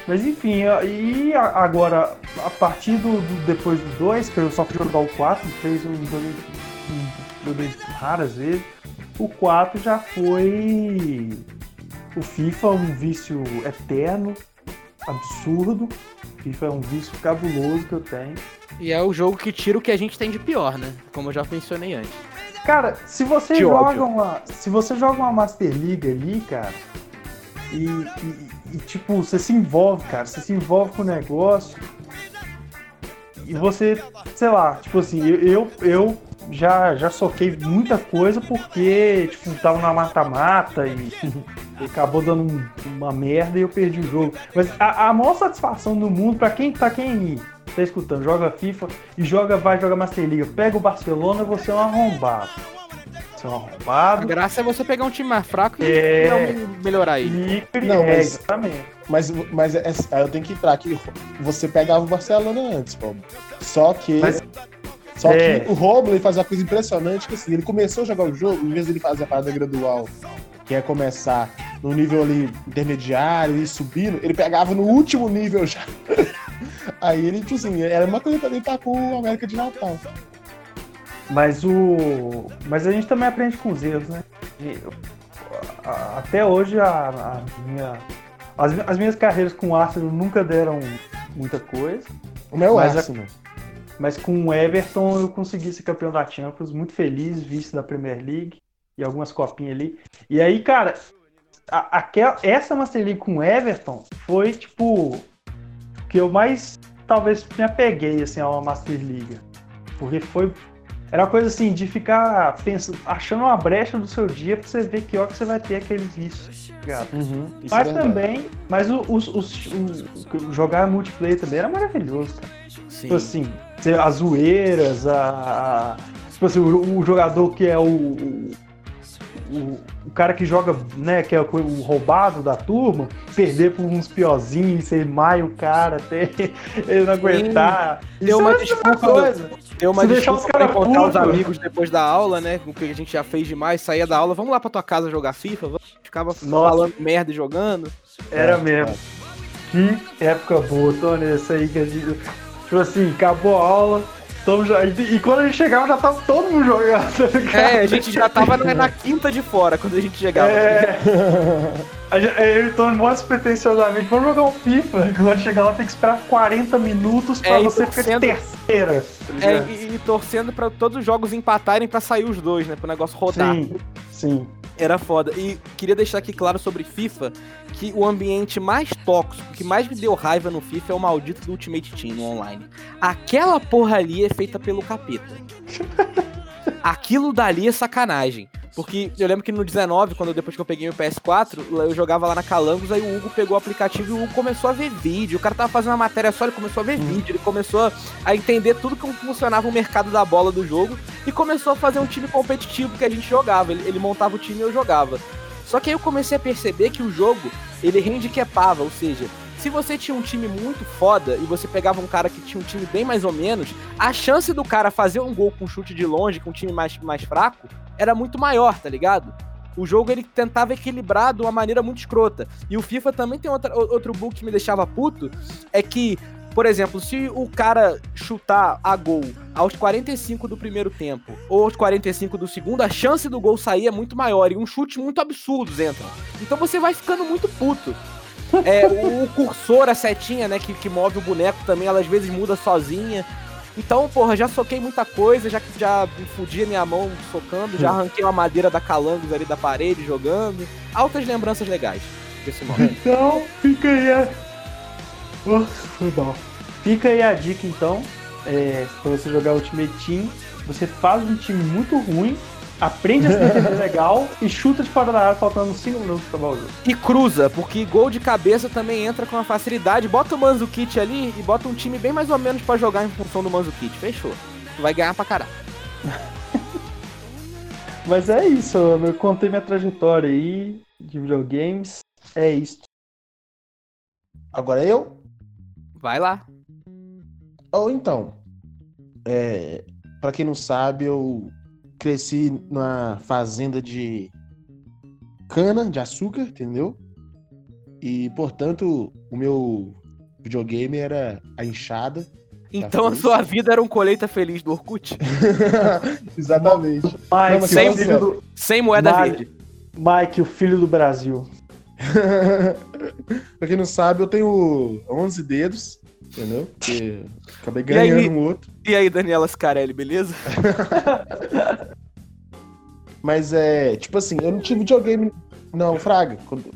[SPEAKER 3] Mas enfim, e agora, a partir do, do- depois do 2, que eu só fui jogar o 4, fez um joguei, um, joguei raras vezes. O 4 já foi o FIFA, um vício eterno, absurdo. FIFA é um vício cabuloso que eu tenho.
[SPEAKER 1] E é o jogo que tira o que a gente tem de pior, né? Como eu já mencionei antes.
[SPEAKER 3] Cara, se você joga uma. Se você joga uma Master League ali, cara, e, e- e, tipo, você se envolve, cara, você se envolve com o negócio. E você, sei lá, tipo assim, eu, eu, já, já soquei muita coisa porque, tipo, tava na mata-mata e, e acabou dando um- uma merda e eu perdi o jogo. Mas a, a maior satisfação do mundo, pra quem, pra quem tá escutando, joga FIFA e joga, vai jogar Master League, pega o Barcelona, você é um arrombado. É um
[SPEAKER 1] A graça é você pegar um time mais fraco e
[SPEAKER 3] É.
[SPEAKER 1] melhorar ele.
[SPEAKER 3] E,
[SPEAKER 4] Não,
[SPEAKER 3] é,
[SPEAKER 4] mas-
[SPEAKER 3] exatamente.
[SPEAKER 4] Mas, mas é- aí eu tenho que entrar aqui. Você pegava o Barcelona antes, pô. Só que.
[SPEAKER 3] Mas-
[SPEAKER 4] só
[SPEAKER 3] é.
[SPEAKER 4] que o Robley faz uma coisa impressionante, que assim, ele começou a jogar o jogo, em vez de ele fazer a parada gradual, que é começar no nível ali intermediário e subindo, ele pegava no último nível já. Aí ele, tipo assim, era uma coisa pra ele estar com o América de Natal.
[SPEAKER 3] Mas o. Mas a gente também aprende com os erros, né? E, a- Até hoje a, a minha. As, as minhas carreiras com o Arsenal nunca deram muita coisa.
[SPEAKER 4] O meu
[SPEAKER 3] Mas a-
[SPEAKER 4] Arsenal.
[SPEAKER 3] Mas com o Everton eu consegui ser campeão da Champions, muito feliz, vice da Premier League e algumas copinhas ali. E aí, cara, a- aquela, essa Master League com o Everton foi tipo que eu mais talvez me apeguei assim a uma Master League. Porque foi era uma coisa assim de ficar pensando, achando uma brecha do seu dia pra você ver que hora que você vai ter aquele vício. ligado?
[SPEAKER 4] Uhum, isso
[SPEAKER 3] Mas
[SPEAKER 4] é
[SPEAKER 3] também, mas o, os- os- o- jogar multiplayer também era maravilhoso, cara.
[SPEAKER 1] Sim.
[SPEAKER 3] Tipo assim, as zoeiras, a, a- tipo assim, o, o jogador que é o, o, o- cara que joga, né, que é o, o roubado da turma, perder por uns piorzinhos, você maia o cara até ele não aguentar.
[SPEAKER 1] Deu
[SPEAKER 3] Isso
[SPEAKER 1] uma
[SPEAKER 3] é a mesma
[SPEAKER 1] disputa
[SPEAKER 3] coisa.
[SPEAKER 1] Deu uma
[SPEAKER 3] Se deixar
[SPEAKER 1] desculpa
[SPEAKER 3] os
[SPEAKER 1] pra
[SPEAKER 3] cara
[SPEAKER 1] encontrar os amigos depois da aula, né? O que a gente já fez demais, saía da aula, vamos lá pra tua casa jogar FIFA, vamos. ficava
[SPEAKER 3] Nossa.
[SPEAKER 1] falando merda e jogando.
[SPEAKER 3] Era
[SPEAKER 4] É,
[SPEAKER 3] mesmo. Que época boa, Tony, essa aí que a gente. Tipo assim, acabou a aula. Tamo já- e, quando a gente chegava, já tava todo mundo jogando, tá?
[SPEAKER 1] É, a gente já tava na, na quinta de fora quando a gente chegava.
[SPEAKER 3] É. A gente- é, Eu e Tony mó despretensiosamente, vamos jogar um FIFA. Quando chegar lá tem que esperar 40 minutos pra
[SPEAKER 1] É,
[SPEAKER 3] você ficar de
[SPEAKER 1] torcendo-
[SPEAKER 3] terceira. tá
[SPEAKER 1] É, e, e torcendo pra todos os jogos empatarem pra sair os dois, né? Pro negócio rodar.
[SPEAKER 3] Sim, sim.
[SPEAKER 1] Era foda. E queria deixar aqui claro sobre FIFA que o ambiente mais tóxico, que mais me deu raiva no FIFA é o maldito do Ultimate Team no online. Aquela porra ali é feita pelo capeta. Aquilo dali é sacanagem. Porque eu lembro que no 19, quando depois que eu peguei o PS4, eu jogava lá na Calangos, aí o Hugo pegou o aplicativo e o Hugo começou a ver vídeo. O cara tava fazendo uma matéria só, ele começou a ver vídeo, ele começou a entender tudo como funcionava o mercado da bola do jogo e começou a fazer um time competitivo que a gente jogava. Ele, ele montava o time e eu jogava. Só que aí eu comecei a perceber que o jogo, ele handicapava, ou seja, se você tinha um time muito foda e você pegava um cara que tinha um time bem mais ou menos, a chance do cara fazer um gol com chute de longe, com um time mais, mais fraco, era muito maior, tá ligado? O jogo ele tentava equilibrar de uma maneira muito escrota. E o FIFA também tem outra, outro bug que me deixava puto, é que, por exemplo, se o cara chutar a gol aos 45 do primeiro tempo ou aos 45 do segundo, a chance do gol sair é muito maior e um chute muito absurdos entram. Então você vai ficando muito puto. É, o cursor, a setinha, né, que, que move o boneco também, ela às vezes muda sozinha. Então, porra, já soquei muita coisa, já, já me fudi a minha mão socando, já arranquei uma madeira da calangos ali da parede jogando. Altas lembranças legais desse momento.
[SPEAKER 3] Então, fica aí a. Oh, foi bom. Fica aí a dica então. É, pra você jogar Ultimate Team, você faz um time muito ruim, aprende a se defender legal e chuta de fora da área faltando 5 minutos pra acabar o jogo.
[SPEAKER 1] E cruza, porque gol de cabeça também entra com uma facilidade. Bota o Manzukit ali e bota um time bem mais ou menos pra jogar em função do Manzukit. Fechou. Tu vai ganhar pra caralho.
[SPEAKER 3] Mas é isso, eu contei minha trajetória aí de videogames. É isso.
[SPEAKER 4] Agora eu?
[SPEAKER 1] Vai lá.
[SPEAKER 4] Ou então, é, para quem não sabe, eu cresci numa fazenda de cana de açúcar, entendeu? E, portanto, o meu videogame era a enxada.
[SPEAKER 1] Então a sua vida era um colheita feliz do Orkut?
[SPEAKER 4] Exatamente.
[SPEAKER 3] Mike,
[SPEAKER 4] mas
[SPEAKER 3] o
[SPEAKER 1] sem-
[SPEAKER 3] filho do,
[SPEAKER 1] Sem moeda
[SPEAKER 3] Vale.
[SPEAKER 1] verde.
[SPEAKER 3] Mike, o filho do Brasil.
[SPEAKER 4] pra quem não sabe, eu tenho 11 dedos, entendeu? Porque acabei
[SPEAKER 1] E aí?
[SPEAKER 4] ganhando um outro.
[SPEAKER 1] E aí, Daniela Scarelli, beleza?
[SPEAKER 4] Mas é, tipo assim, eu não tive videogame. Não, Fraga. Quando,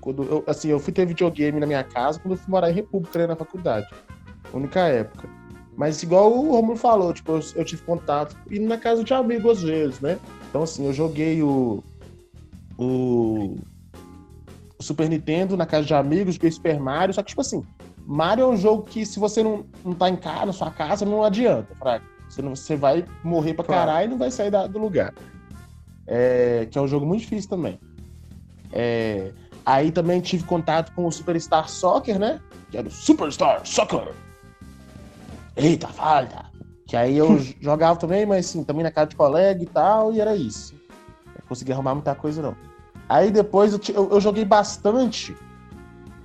[SPEAKER 4] quando eu, assim, eu fui ter videogame na minha casa quando eu fui morar em República, né, na faculdade. Única época. Mas igual o Romulo falou, tipo, eu, eu tive contato indo na casa de amigo às vezes, né? Então, assim, eu joguei o. O. o Super Nintendo na casa de amigos, joguei Super Mario, só que, tipo assim, Mario é um jogo que se você não, não tá em casa, na sua casa, não adianta, Fraga. Você, não, você vai morrer pra
[SPEAKER 3] Claro.
[SPEAKER 4] caralho e não vai sair da- do lugar. É, que é um jogo muito difícil também. É, aí também tive contato com o Superstar Soccer, né? Que era o Superstar Soccer. Eita, falta! Que aí eu jogava também, mas assim, também na casa de colega e tal, e era isso. Não consegui arrumar muita coisa, não. Aí depois eu, eu- eu joguei bastante,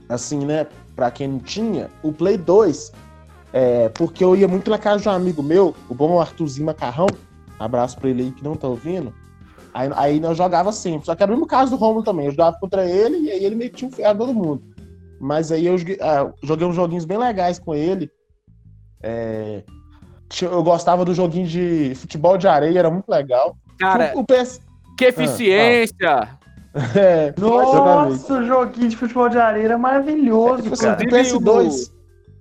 [SPEAKER 4] assim, né? Pra quem não tinha, o Play 2. É, porque eu ia muito na casa de um amigo meu, o bom Arthurzinho Macarrão. Abraço pra ele aí que não tá ouvindo. Aí, aí eu jogava sempre. Só que era o mesmo caso do Romulo também. Eu jogava contra ele e aí ele metia um ferro todo mundo. Mas aí eu joguei, ah, joguei uns joguinhos bem legais com ele. É, eu gostava do joguinho de futebol de areia, era muito legal.
[SPEAKER 1] Cara,
[SPEAKER 4] o, o PS.
[SPEAKER 1] que eficiência!
[SPEAKER 4] É.
[SPEAKER 3] Nossa, o joguinho de futebol de areia era maravilhoso,
[SPEAKER 4] Tipo assim,
[SPEAKER 3] cara.
[SPEAKER 4] o
[SPEAKER 1] Inclusive,
[SPEAKER 4] PS2.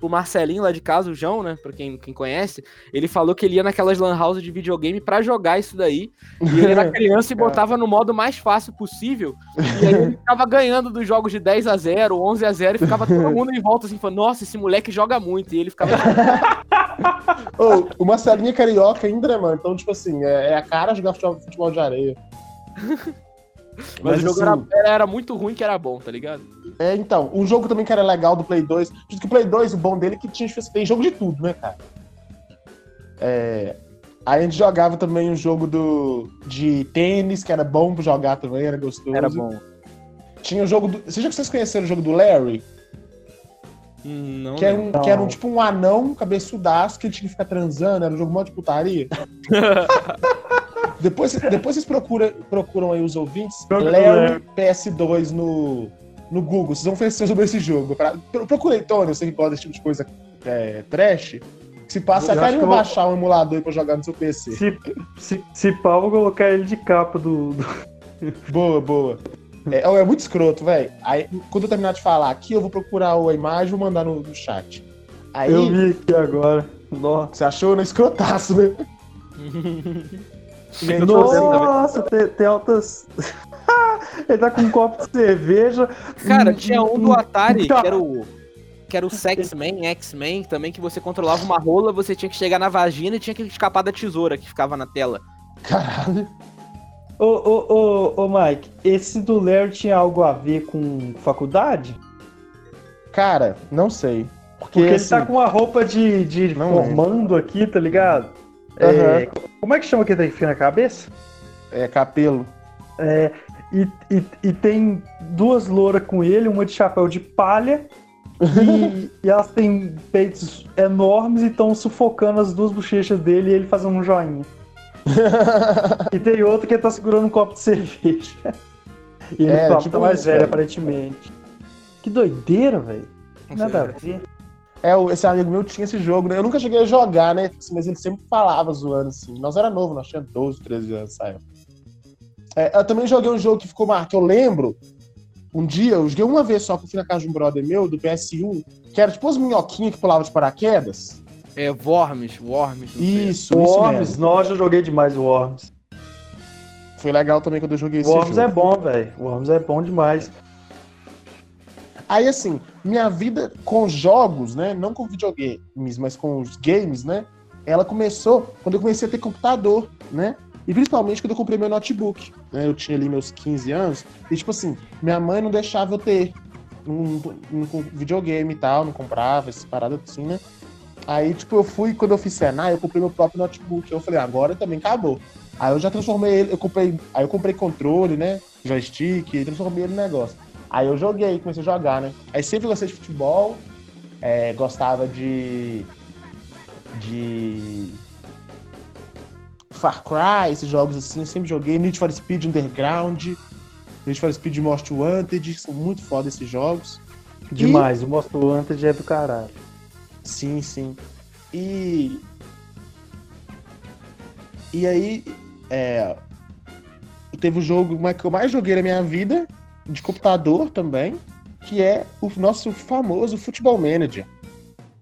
[SPEAKER 1] o Marcelinho lá de casa, o João, né? Pra quem, quem conhece, ele falou que ele ia naquelas lan houses de videogame pra jogar isso daí. E ele era criança e botava no modo mais fácil possível. E aí ele ficava ganhando dos jogos de 10 a 0 11 a 0 e ficava todo mundo em volta assim, falando, nossa, esse moleque joga muito. E ele ficava.
[SPEAKER 4] Ô, o Marcelinho é carioca ainda, né, mano? Então, tipo assim, é, é a cara jogar futebol, futebol de areia.
[SPEAKER 1] Mas, o jogo
[SPEAKER 4] assim,
[SPEAKER 1] era, era muito ruim que era bom, tá ligado?
[SPEAKER 4] É, então, um jogo também que era legal do Play 2. Diz que o Play 2, o bom dele é que tinha, tipo tem jogo de tudo, né, cara? É, aí a gente jogava também um jogo do, de tênis, que era bom pra jogar também, era gostoso.
[SPEAKER 1] Era bom.
[SPEAKER 4] Tinha o jogo do. Vocês já vocês conheceram o jogo do Larry?
[SPEAKER 1] Não.
[SPEAKER 4] Que era, um,
[SPEAKER 3] Não.
[SPEAKER 4] que era um tipo um anão cabeçudaço que ele tinha que ficar transando, era um jogo mó de putaria. depois, depois vocês procuram, procuram aí os ouvintes. Larry PS2 no, no Google, vocês vão conhecer sobre esse jogo. Pra- pro- Procurei, Tony, eu sei que gosta desse tipo de coisa é, trash. Se passa, até
[SPEAKER 3] que eu vou-
[SPEAKER 4] baixar um emulador pra jogar no seu PC.
[SPEAKER 3] Se, se, se pá, eu vou colocar ele de capa do. do-
[SPEAKER 4] Boa, boa. É, é muito escroto, velho. Aí, quando eu terminar de falar aqui, eu vou procurar a imagem e vou mandar no, no chat. Aí,
[SPEAKER 3] Eu vi aqui agora. Nossa.
[SPEAKER 4] você achou no escrotaço, né? Gente,
[SPEAKER 3] Nossa, tem, tem altas. ele tá com um copo de cerveja.
[SPEAKER 1] Cara, tinha um do Atari,
[SPEAKER 3] tá.
[SPEAKER 1] que era o. Que era o Sex-Man, X-Men, também, que você controlava uma rola, você tinha que chegar na vagina e tinha que escapar da tesoura que ficava na tela.
[SPEAKER 4] Caralho.
[SPEAKER 3] Ô, ô, ô, ô, Mike, esse do Larry tinha algo a ver com faculdade?
[SPEAKER 4] Cara, não sei. Porque,
[SPEAKER 3] Porque ele
[SPEAKER 4] assim,
[SPEAKER 3] tá com uma roupa de, de formando aqui, tá ligado? É, como é que chama aquele que fica na cabeça?
[SPEAKER 4] é capelo.
[SPEAKER 3] É, e, e, e tem duas louras com ele, uma de chapéu de palha. E, e elas têm peitos enormes e estão sufocando as duas bochechas dele e ele fazendo um joinha. E tem outro que tá segurando um copo de cerveja. E ele
[SPEAKER 4] É,
[SPEAKER 3] é,
[SPEAKER 4] tipo
[SPEAKER 3] mais
[SPEAKER 4] isso,
[SPEAKER 3] velho,
[SPEAKER 4] velho.
[SPEAKER 3] aparentemente. Que doideira, velho. Nada a ver.
[SPEAKER 4] É, o- esse amigo meu tinha esse jogo, né? Eu nunca cheguei a jogar, né? Assim, mas ele sempre falava zoando assim. Nós era novo, nós tinha 12, 13 anos, sabe? É, eu também joguei um jogo que ficou marcado, que eu lembro. Um dia, eu joguei uma vez só que eu fui na casa de um brother meu, do PS1, que era tipo as minhoquinhas que pulavam de paraquedas.
[SPEAKER 1] É, Worms, Worms.
[SPEAKER 4] Isso, isso
[SPEAKER 3] Worms,
[SPEAKER 4] mesmo.
[SPEAKER 3] nossa, eu joguei demais o Worms.
[SPEAKER 4] Foi legal também quando eu joguei
[SPEAKER 3] O
[SPEAKER 4] esse
[SPEAKER 3] Worms
[SPEAKER 4] jogo.
[SPEAKER 3] é bom, velho. O Worms é bom demais.
[SPEAKER 4] Aí, assim, minha vida com jogos, né? Não com videogames, mas com os games, né? Ela começou quando eu comecei a ter computador, né? E principalmente quando eu comprei meu notebook. Né? Eu tinha ali meus 15 anos. E, tipo assim, minha mãe não deixava eu ter um, um- um videogame e tal, não comprava, essas paradas assim, né? Aí, tipo, eu fui, quando eu fiz Senai, eu comprei meu próprio notebook. Eu falei, agora também acabou. Aí eu já transformei ele, eu comprei, aí eu comprei controle, né? Joystick, transformei ele no negócio. Aí eu joguei, comecei a jogar, né? Aí sempre gostei de futebol, é, gostava de. de. Far Cry, esses jogos assim, sempre joguei. Need for Speed Underground, Need for Speed Most Wanted, são muito foda esses jogos.
[SPEAKER 3] Demais. O Monster Hunter é do caralho.
[SPEAKER 4] Sim, sim. E. E aí, é, teve o jogo que eu mais joguei na minha vida, de computador também, que é o nosso famoso Futebol Manager,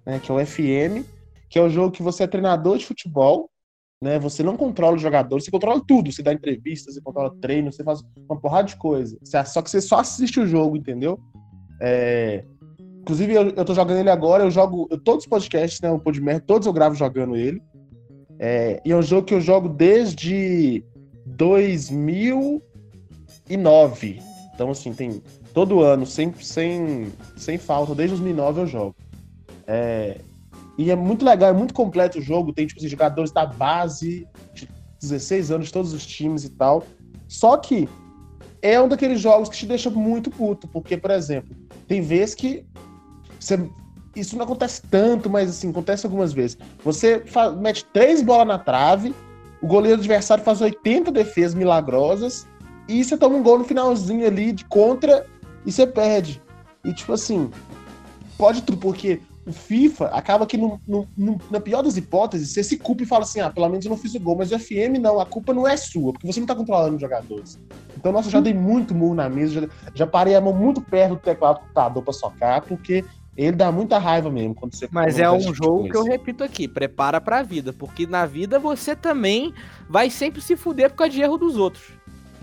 [SPEAKER 4] né, que é o FM, que é o jogo que você é treinador de futebol, né, você não controla os jogadores, você controla tudo, você dá entrevistas, você controla treino, você faz uma porrada de coisa. Só que você só assiste o jogo, entendeu? É, Inclusive, eu, eu tô jogando ele agora, eu jogo eu- todos os podcasts, né? O Podmer, todos eu gravo jogando ele. É, e é um jogo que eu jogo desde 2009. Então, assim, tem todo ano, sem, sem, sem falta, desde 2009 eu jogo. É, e é muito legal, é muito completo o jogo. Tem, tipo, jogadores da base, de 16 anos, todos os times e tal. Só que é um daqueles jogos que te deixa muito puto, porque, por exemplo, tem vezes que você- isso não acontece tanto, mas assim, acontece algumas vezes. Você mete três bolas na trave, o goleiro adversário faz 80 defesas milagrosas, e você toma um gol no finalzinho ali de contra e você perde. E tipo assim, pode tudo, porque o FIFA acaba que no- no- no- na pior das hipóteses, você se culpa e fala assim: ah, pelo menos eu não fiz o gol, mas o FM não, a culpa não é sua, porque você não tá controlando os jogadores. Então, nossa, eu já dei muito murro na mesa, já, já parei a mão muito perto do teclado do computador pra socar, porque ele dá muita raiva mesmo quando você
[SPEAKER 1] Mas é um
[SPEAKER 4] tipo
[SPEAKER 1] jogo que eu repito aqui, prepara pra vida, porque na vida você também vai sempre se fuder por causa de erro dos outros.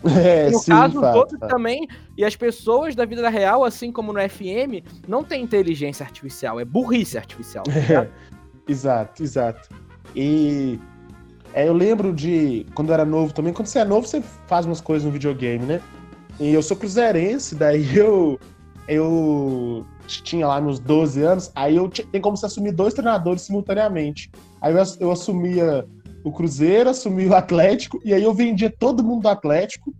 [SPEAKER 4] É,
[SPEAKER 1] no
[SPEAKER 4] sim,
[SPEAKER 1] caso, os outros também, e as pessoas da vida real, assim como no FM, não tem inteligência artificial, é burrice artificial. tá ligado?
[SPEAKER 4] Exato, exato. E é, eu lembro de quando eu era novo também. Quando você é novo, você faz umas coisas no videogame, né? E eu sou cruzeirense, daí eu eu tinha lá meus 12 anos, aí eu ti- tem como se assumir dois treinadores simultaneamente. Aí eu, eu assumia o Cruzeiro, assumia o Atlético, e aí eu vendia todo mundo do Atlético.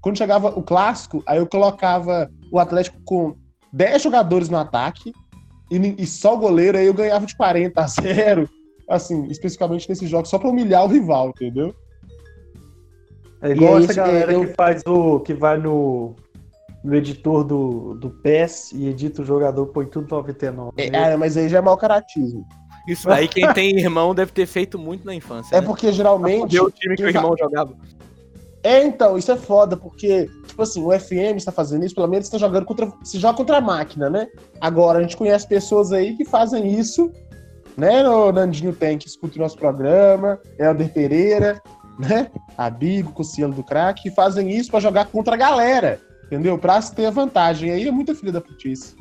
[SPEAKER 4] Quando chegava o clássico, aí eu colocava o Atlético com 10 jogadores no ataque e, e só o goleiro, aí eu ganhava de 40 a 0, assim, especificamente nesse jogo, só pra humilhar o rival, entendeu?
[SPEAKER 3] É igual
[SPEAKER 4] aí,
[SPEAKER 3] essa galera
[SPEAKER 4] eu-
[SPEAKER 3] que faz o. que vai no. no editor do, do PES e edita o jogador, põe tudo 99.
[SPEAKER 4] É,
[SPEAKER 3] né?
[SPEAKER 4] ah, mas aí já é mau caratismo.
[SPEAKER 1] Isso aí, quem tem irmão deve ter feito muito na infância.
[SPEAKER 4] É
[SPEAKER 1] né?
[SPEAKER 4] porque geralmente.
[SPEAKER 1] Fudeu o time que o irmão jogava.
[SPEAKER 4] É, então, isso é foda, porque, tipo assim, o FM está fazendo isso, pelo menos está jogando contra. Se joga contra a máquina, né? Agora, a gente conhece pessoas aí que fazem isso, né? O Nandinho tem que escuta o nosso programa, Helder Pereira, né? A Bigo, com o Cielo do Crack, que fazem isso pra jogar contra a galera, entendeu? Pra se ter a vantagem. Aí é muita filha da putice.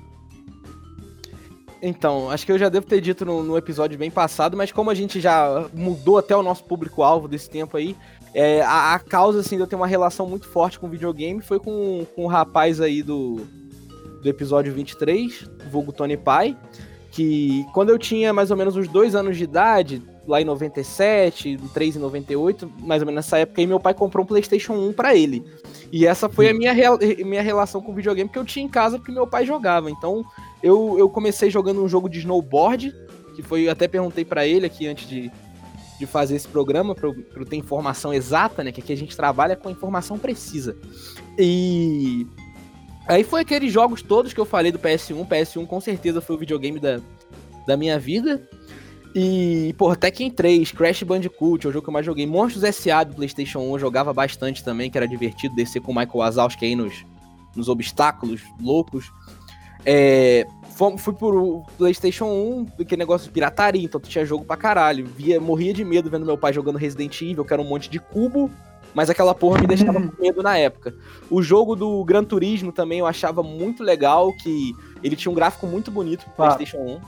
[SPEAKER 1] Então, acho que eu já devo ter dito no, no episódio bem passado, mas como a gente já mudou até o nosso público-alvo desse tempo aí, é, a, a causa, assim, de eu ter uma relação muito forte com videogame foi com, com o rapaz aí do, do episódio 23, vulgo Tony Pai, que quando eu tinha mais ou menos uns dois anos de idade, lá em 97, o 3 em 98, mais ou menos nessa época, e meu pai comprou um PlayStation 1 pra ele. E essa foi a minha, rela- minha relação com o videogame que eu tinha em casa porque meu pai jogava. Então eu, eu comecei jogando um jogo de snowboard, que foi, até perguntei pra ele aqui antes de, de fazer esse programa, pra eu ter informação exata, né? Que aqui a gente trabalha com informação precisa. E. Aí foi aqueles jogos todos que eu falei do PS1. PS1 com certeza foi o videogame da, da minha vida. E, pô, Tekken 3, Crash Bandicoot, é o jogo que eu mais joguei. Monstros S.A. do PlayStation 1 eu jogava bastante também, que era divertido descer com o Michael Wazowski aí nos, nos obstáculos loucos. É, fui pro PlayStation 1, aquele negócio de pirataria, então tu tinha jogo pra caralho. Via, morria de medo vendo meu pai jogando Resident Evil, que era um monte de cubo, mas aquela porra me deixava com medo na época. O jogo do Gran Turismo também eu achava muito legal, que ele tinha um gráfico muito bonito pro
[SPEAKER 3] Ah.
[SPEAKER 1] PlayStation 1.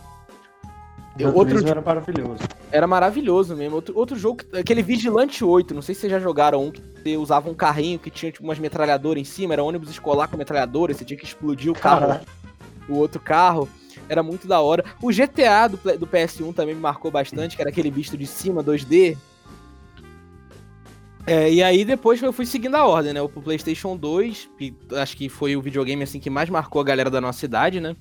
[SPEAKER 3] Gran
[SPEAKER 1] outro
[SPEAKER 3] era maravilhoso.
[SPEAKER 1] Era maravilhoso mesmo. Outro, outro jogo, aquele Vigilante 8, não sei se vocês já jogaram um que você usava um carrinho que tinha tipo, umas metralhadoras em cima, era um ônibus escolar com metralhadora, você tinha que explodir o carro,
[SPEAKER 3] Caralho.
[SPEAKER 1] O outro carro. Era muito da hora. O GTA do, do PS1 também me marcou bastante, que era aquele visto de cima 2D. É, e aí depois eu fui seguindo a ordem, né? O PlayStation 2, que acho que foi o videogame assim que mais marcou a galera da nossa idade, né?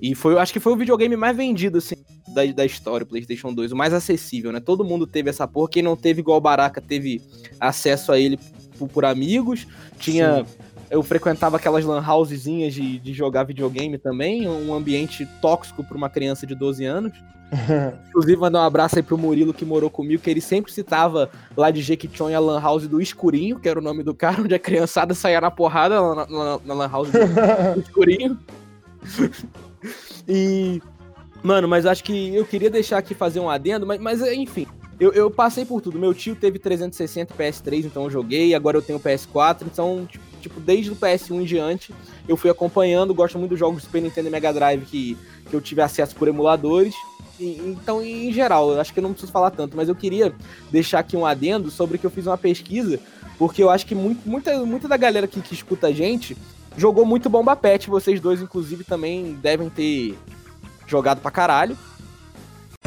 [SPEAKER 1] E foi, acho que foi o videogame mais vendido assim da, da história, o PlayStation 2, o mais acessível, né? Todo mundo teve essa porra, quem não teve igual o Baraka teve acesso a ele por, por amigos, tinha eu frequentava aquelas lan housezinhas de, de jogar videogame também, um ambiente tóxico para uma criança de 12 anos. Inclusive, mandar um abraço aí pro Murilo que morou comigo, que ele sempre citava lá de Jequitinhonha a Lan House do Escurinho, que era o nome do cara, onde a criançada saía na porrada na, na- na Lan House do, Escurinho. e. Mano, mas acho que eu queria deixar aqui fazer um adendo, mas, mas enfim. Eu, eu passei por tudo. Meu tio teve 360 e PS3, então eu joguei. Agora eu tenho PS4. Então, tipo, tipo, desde o PS1 em diante, eu fui acompanhando. Gosto muito dos jogos do Super Nintendo e Mega Drive que, que eu tive acesso por emuladores. E- então, em geral, acho que eu não preciso falar tanto, mas eu queria deixar aqui um adendo sobre que eu fiz uma pesquisa, porque eu acho que muito, muita, muita da galera que, que escuta a gente jogou muito Bomba Pet. Vocês dois, inclusive, também devem ter jogado pra caralho.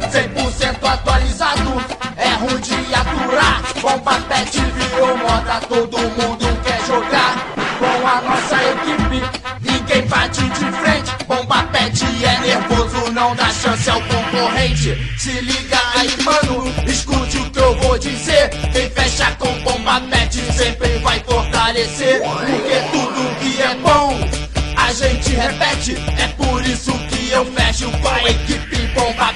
[SPEAKER 7] 100% atualizado, é ruim de aturar. Bomba pet virou moda, todo mundo quer jogar. Com a nossa equipe, ninguém bate de frente. Bomba pet é nervoso, não dá chance ao concorrente. Se liga aí, mano, escute o que eu vou dizer. Quem fecha com bomba pet sempre vai fortalecer. Porque tudo que é bom, a gente repete. É por isso que eu fecho com a equipe bomba.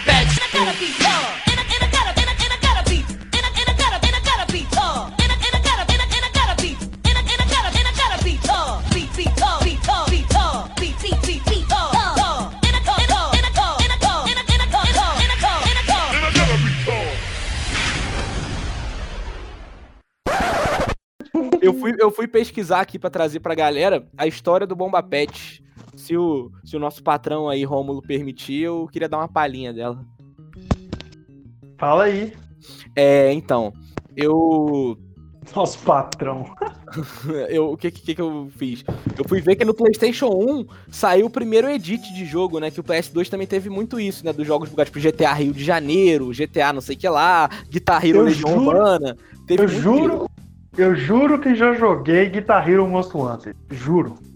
[SPEAKER 1] Eu fui, eu fui pesquisar aqui pra trazer pra galera a história do Bomba Pet. Se o, se o nosso patrão aí, Rômulo, permitir, eu queria dar uma palhinha dela.
[SPEAKER 3] Fala aí.
[SPEAKER 1] É, então, eu.
[SPEAKER 3] Nosso patrão.
[SPEAKER 1] eu o que, que, que eu fiz? Eu fui ver que no PlayStation 1 saiu o primeiro edit de jogo, né? Que o PS2 também teve muito isso, né? Dos jogos bugados, tipo GTA Rio de Janeiro, GTA não sei o que lá, Guitar Hero Legião Urbana.
[SPEAKER 3] Eu juro, eu juro que já joguei Guitar Hero Most Wanted. Juro.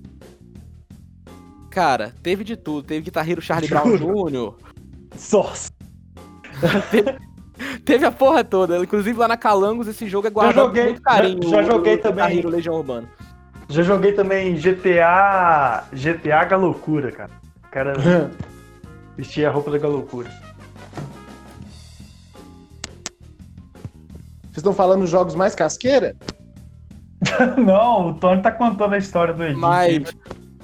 [SPEAKER 1] Cara, teve de tudo. Teve Guitar Hero Charlie Brown Jr.,
[SPEAKER 3] Nossa.
[SPEAKER 1] Teve a porra toda. Inclusive lá na Calangos esse jogo é guardado
[SPEAKER 3] joguei,
[SPEAKER 1] com muito carinho.
[SPEAKER 3] já- já
[SPEAKER 1] o-
[SPEAKER 3] joguei
[SPEAKER 1] o
[SPEAKER 3] também.
[SPEAKER 1] Hero Legião Urbana.
[SPEAKER 3] Já joguei também GTA. GTA Galocura, cara. O cara vestia a roupa da Galocura.
[SPEAKER 4] Vocês estão falando jogos mais casqueira?
[SPEAKER 3] Não, o Tony tá contando a história do Edith.
[SPEAKER 1] Mas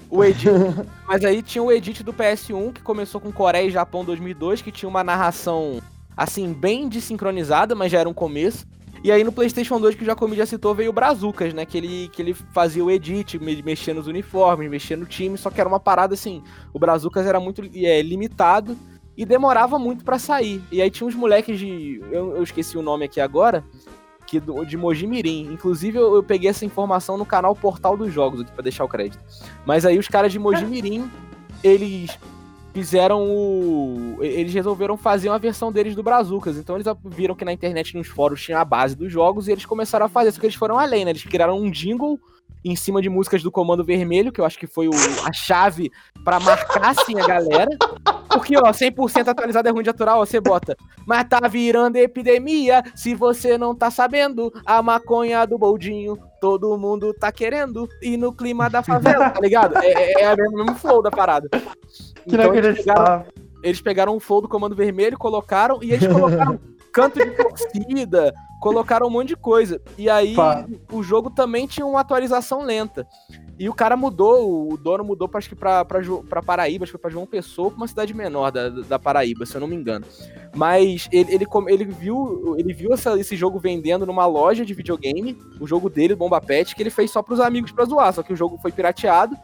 [SPEAKER 1] o edit, mas aí tinha o edit do PS1 que começou com Coreia e Japão 2002, que tinha uma narração assim bem desincronizada, mas já era um começo. E aí no PlayStation 2 que o Jacomi já citou veio o Brazucas, né? Que ele, que ele fazia o edit, me- mexia nos uniformes, mexia no time, só que era uma parada assim. O Brazucas era muito é, limitado e demorava muito pra sair. E aí tinha uns moleques de. Eu, eu esqueci o nome aqui agora. Que do, de Mojimirim. Inclusive, eu, eu peguei essa informação no canal Portal dos Jogos aqui pra deixar o crédito. Mas aí os caras de Mojimirim, eles fizeram o. Eles resolveram fazer uma versão deles do Brazucas. Então eles viram que na internet, nos fóruns, tinha a base dos jogos e eles começaram a fazer. Só que eles foram além, né? Eles criaram um jingle em cima de músicas do Comando Vermelho, que eu acho que foi o- a chave pra marcar assim a galera. Porque, ó, 100% atualizado é ruim de aturar, ó, você bota. Mas tá virando epidemia, se você não tá sabendo, a maconha do boldinho, todo mundo tá querendo, e no clima da favela, tá ligado? É, é, é o mesmo, flow da parada.
[SPEAKER 3] Que
[SPEAKER 1] Então, eles pegaram, eles pegaram um flow do Comando Vermelho, colocaram, e eles colocaram canto de torcida, colocaram um monte de coisa. E aí
[SPEAKER 3] Pá.
[SPEAKER 1] o jogo também tinha uma atualização lenta. E o cara mudou, o dono mudou pra, acho que pra, pra, pra Paraíba, acho que pra João Pessoa, pra uma cidade menor da, da Paraíba, se eu não me engano. Mas ele, ele, ele viu, ele viu essa- esse jogo vendendo numa loja de videogame, o jogo dele, Bomba Pet, que ele fez só pros amigos pra zoar, só que o jogo foi pirateado.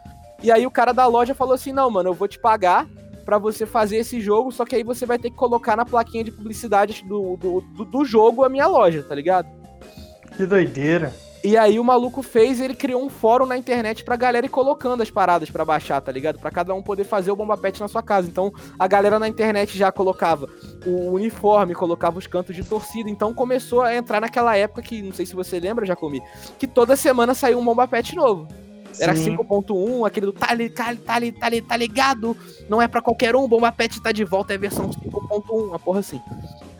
[SPEAKER 1] E aí o cara da loja falou assim: não, mano, eu vou te pagar pra você fazer esse jogo, só que aí você vai ter que colocar na plaquinha de publicidade do, do, do, do jogo a minha loja, tá ligado?
[SPEAKER 3] Que doideira.
[SPEAKER 1] E aí o maluco fez, ele criou um fórum na internet pra galera ir colocando as paradas pra baixar, tá ligado? Pra cada um poder fazer o Bomba Pet na sua casa. Então a galera na internet já colocava o uniforme, colocava os cantos de torcida. Então começou a entrar naquela época que, não sei se você lembra, Jacomi, que toda semana saiu um Bomba Pet novo. Era
[SPEAKER 3] Sim.
[SPEAKER 1] 5.1, aquele do tá, li- tá, li- tá, li- tá, li- tá ligado? Não é pra qualquer um, o Bomba Pet tá de volta, é versão 5.1, uma porra assim.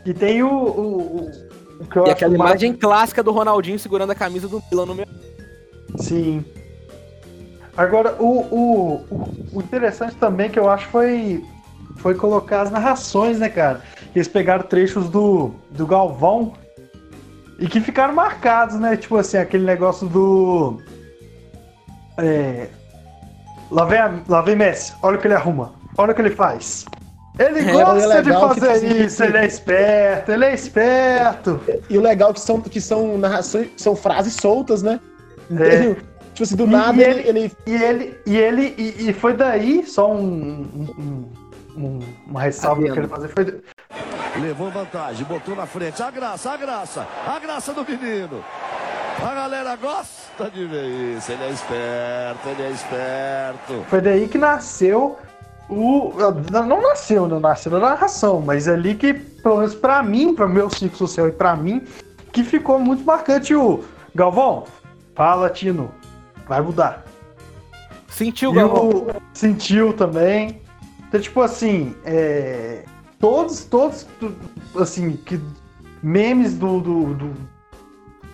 [SPEAKER 3] E tem o. o, o,
[SPEAKER 1] E aquela
[SPEAKER 3] mais-
[SPEAKER 1] imagem clássica do Ronaldinho segurando a camisa do Milan no meu.
[SPEAKER 3] Sim. Agora, o, o, o- o interessante também que eu acho foi, foi colocar as narrações, né, cara? Eles pegaram trechos do, do Galvão e que ficaram marcados, né? Tipo assim, aquele negócio do. É, lá, vem a- lá vem Messi, olha o que ele arruma, olha o que ele faz. Ele
[SPEAKER 1] É,
[SPEAKER 3] gosta
[SPEAKER 4] é
[SPEAKER 3] de
[SPEAKER 4] que,
[SPEAKER 3] fazer
[SPEAKER 4] assim,
[SPEAKER 3] isso, ele é esperto, ele é esperto.
[SPEAKER 4] E o legal é que são, que são narrações, são frases soltas, né?
[SPEAKER 3] É.
[SPEAKER 4] Tipo assim, do
[SPEAKER 3] E-
[SPEAKER 4] nada ele, ele
[SPEAKER 3] E ele, e ele, e, e foi daí, só um, um- um- uma ressalva que eu queria fazer, foi,
[SPEAKER 8] Levou vantagem, botou na frente. A graça, a graça, a graça do menino. A galera gosta de ver isso. Ele é esperto, ele é esperto.
[SPEAKER 3] foi daí que nasceu o. Não nasceu, não nasceu na narração, mas ali que, pelo menos pra mim, para meu ciclo social e pra mim, que ficou muito marcante o Galvão, fala, Tino, vai mudar.
[SPEAKER 1] Sentiu,
[SPEAKER 3] E
[SPEAKER 1] Galvão?
[SPEAKER 3] o sentiu também. Então, tipo assim, é, todos, todos, assim, que memes do, do, do-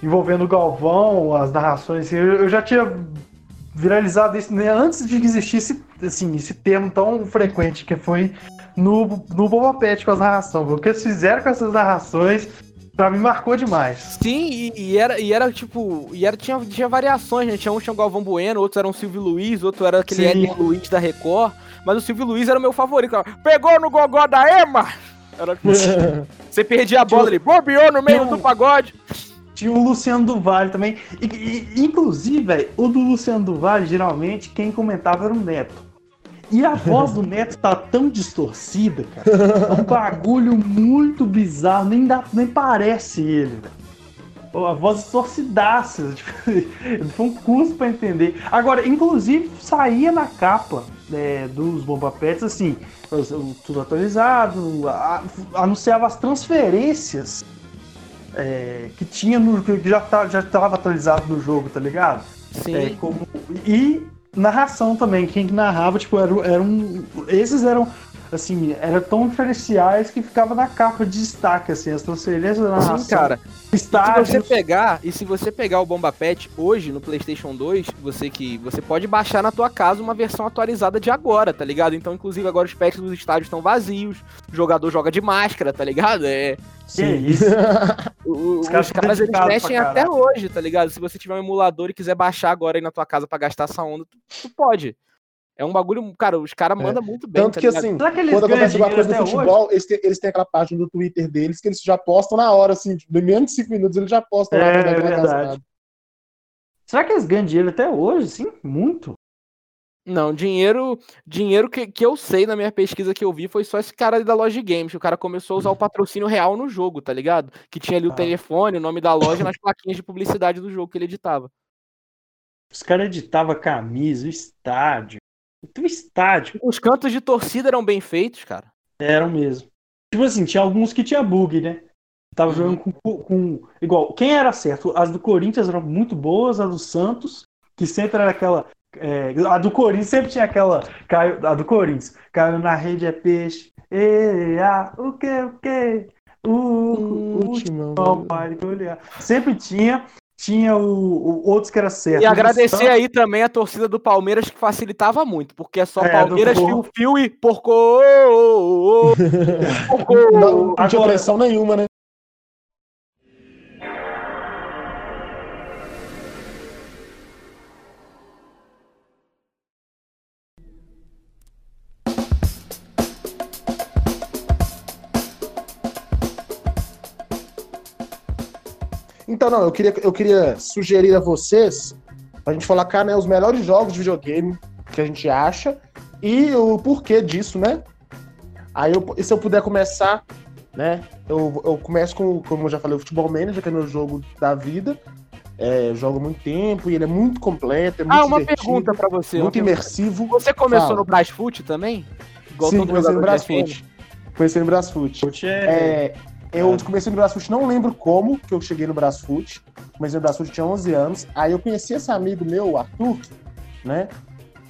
[SPEAKER 3] envolvendo o Galvão, as narrações, assim, eu, eu já tinha viralizado isso né, antes de existir esse, assim, esse termo tão frequente que foi no, no Boba Pet com as narrações. O que eles fizeram com essas narrações, pra mim, marcou demais.
[SPEAKER 1] Sim, e, e era, e era tipo. E era, tinha, tinha variações, né? Tinha um tinha o Galvão Bueno, outros eram o Silvio Luiz, outro era aquele. Éder Luiz da Record. Mas o Silvio Luiz era o meu favorito. cara. Pegou no gogó da Ema! Era, tipo, você perdia a bola ali, bobeou no meio do pagode.
[SPEAKER 3] Tinha o Luciano do Vale também. E, e- inclusive, velho, o do Luciano do Vale, geralmente, quem comentava era o Neto. E a voz do Neto tá tão distorcida, cara. É um bagulho muito bizarro, nem, dá, nem parece ele, A voz distorcidaça. Tipo, foi um curso pra entender. Agora, inclusive, saía na capa é, dos Bomba Pets, assim, tudo atualizado, a- anunciava as transferências é, que tinha no que já tá, já estava atualizado no jogo, tá ligado?
[SPEAKER 1] Sim.
[SPEAKER 3] É, como, e narração também, quem que narrava, tipo, era, era um, esses eram assim, eram tão diferenciais que ficava na capa de destaque assim, as transferências da narração.
[SPEAKER 1] Sim, cara. Se
[SPEAKER 3] estágios,
[SPEAKER 1] você pegar, e se você pegar o Bomba Pet hoje no PlayStation 2, você que você pode baixar na tua casa uma versão atualizada de agora, tá ligado? Então, inclusive, agora os pets dos estádios estão vazios, o jogador joga de máscara, tá ligado? É,
[SPEAKER 3] que isso?
[SPEAKER 1] o- o-
[SPEAKER 3] Os
[SPEAKER 1] os
[SPEAKER 3] caras
[SPEAKER 1] caras, eles mexem até hoje, tá ligado? Se você tiver um emulador e quiser baixar agora aí na tua casa pra gastar essa onda, tu, tu pode. É um bagulho, cara, os caras mandam muito bem.
[SPEAKER 4] Tanto
[SPEAKER 1] tá
[SPEAKER 4] que
[SPEAKER 1] ligado?
[SPEAKER 4] assim,
[SPEAKER 3] que
[SPEAKER 4] quando acontece alguma coisa no
[SPEAKER 3] hoje?
[SPEAKER 4] futebol, eles têm, eles têm aquela página do Twitter deles que eles já postam na hora, assim, no menos de 5 minutos eles já postam lá.
[SPEAKER 3] É,
[SPEAKER 4] quando aquela
[SPEAKER 3] verdade.
[SPEAKER 4] casada.
[SPEAKER 3] Será que eles ganham dinheiro até hoje, sim? Muito?
[SPEAKER 1] Não, dinheiro, dinheiro que, que eu sei na minha pesquisa que eu vi foi só esse cara ali da loja de games, que o cara começou a usar o patrocínio real no jogo, tá ligado? Que tinha ali o
[SPEAKER 3] Ah.
[SPEAKER 1] telefone, o nome da loja nas plaquinhas de publicidade do jogo que ele editava.
[SPEAKER 3] Os caras editavam camisa, o estádio. Tem um estádio.
[SPEAKER 1] Os cantos de torcida eram bem feitos, cara.
[SPEAKER 3] Eram mesmo. Tipo assim, tinha alguns que tinha bug, né? Tava jogando com, com- Igual, quem era certo? As do Corinthians eram muito boas, a do Santos, que sempre era aquela. é, a do Corinthians sempre tinha aquela. Caiu, a do Corinthians. Caiu na rede é peixe. E, a, o que, o que? O, o, último olhar. Sempre tinha. Tinha o, o- outros que era certo.
[SPEAKER 1] E agradecer
[SPEAKER 3] Santos-
[SPEAKER 1] aí também a torcida do Palmeiras que facilitava muito, porque é só
[SPEAKER 3] É,
[SPEAKER 1] Palmeiras, fio, fio e porco. porco.
[SPEAKER 4] Não, não tinha pressão nenhuma, né? Então, não, eu queria, eu queria sugerir a vocês, pra gente colocar né, os melhores jogos de videogame que a gente acha e o porquê disso, né? Aí, eu, e se eu puder começar, né? Eu, eu começo com, como eu já falei, o Futebol Manager, que é meu jogo da vida. É, eu jogo há muito tempo e ele é muito completo, é muito
[SPEAKER 1] Ah, uma pergunta pra você.
[SPEAKER 4] muito
[SPEAKER 1] pergunta.
[SPEAKER 4] imersivo.
[SPEAKER 1] Você começou
[SPEAKER 4] Fala.
[SPEAKER 1] no Brasfoot também? Igual
[SPEAKER 4] Sim,
[SPEAKER 1] todo
[SPEAKER 4] comecei no
[SPEAKER 1] FM?
[SPEAKER 4] Brasfoot. Comecei no Brasfoot.
[SPEAKER 3] É-
[SPEAKER 4] É, eu comecei no Brasfoot, não lembro como que eu cheguei no Brasfoot. Comecei no Brasfoot, tinha 11 anos. Aí eu conheci esse amigo meu, o Arthur, né?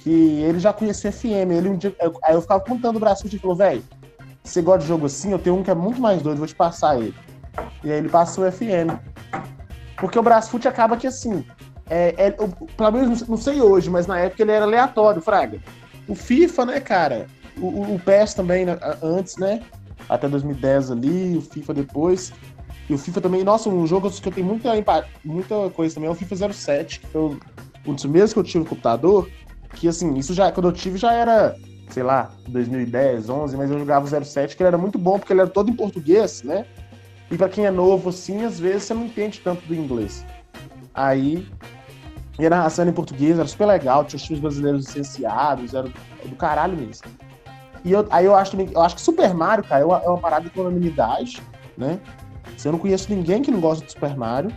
[SPEAKER 4] Que ele já conhecia o FM. Ele um dia, eu- aí eu ficava contando o Brasfoot e falou, velho, você gosta de jogo assim? Eu tenho um que é muito mais doido, vou te passar ele. E aí ele passou o FM. Porque o Brasfoot acaba que assim, é, é, eu, pelo menos não sei hoje, mas na época ele era aleatório, Fraga. O FIFA, né, cara? O, o, o PES também, né, antes, né? Até 2010 ali, o FIFA depois. E o FIFA também, nossa, um jogo que eu tenho muita, muita coisa também é o FIFA 07, que foi um dos primeiros que eu tive no computador. Que assim, isso já, quando eu tive já era, sei lá, 2010, 11, mas eu jogava o 07, que ele era muito bom, porque ele era todo em português, né? E pra quem é novo, assim, às vezes você não entende tanto do inglês. Aí, e a em português, era super legal, tinha os times brasileiros licenciados, era do caralho mesmo. E eu, aí eu acho eu acho que Super Mario, cara, é uma, é uma parada com unanimidade, né? Se eu não conheço ninguém que não gosta de Super Mario.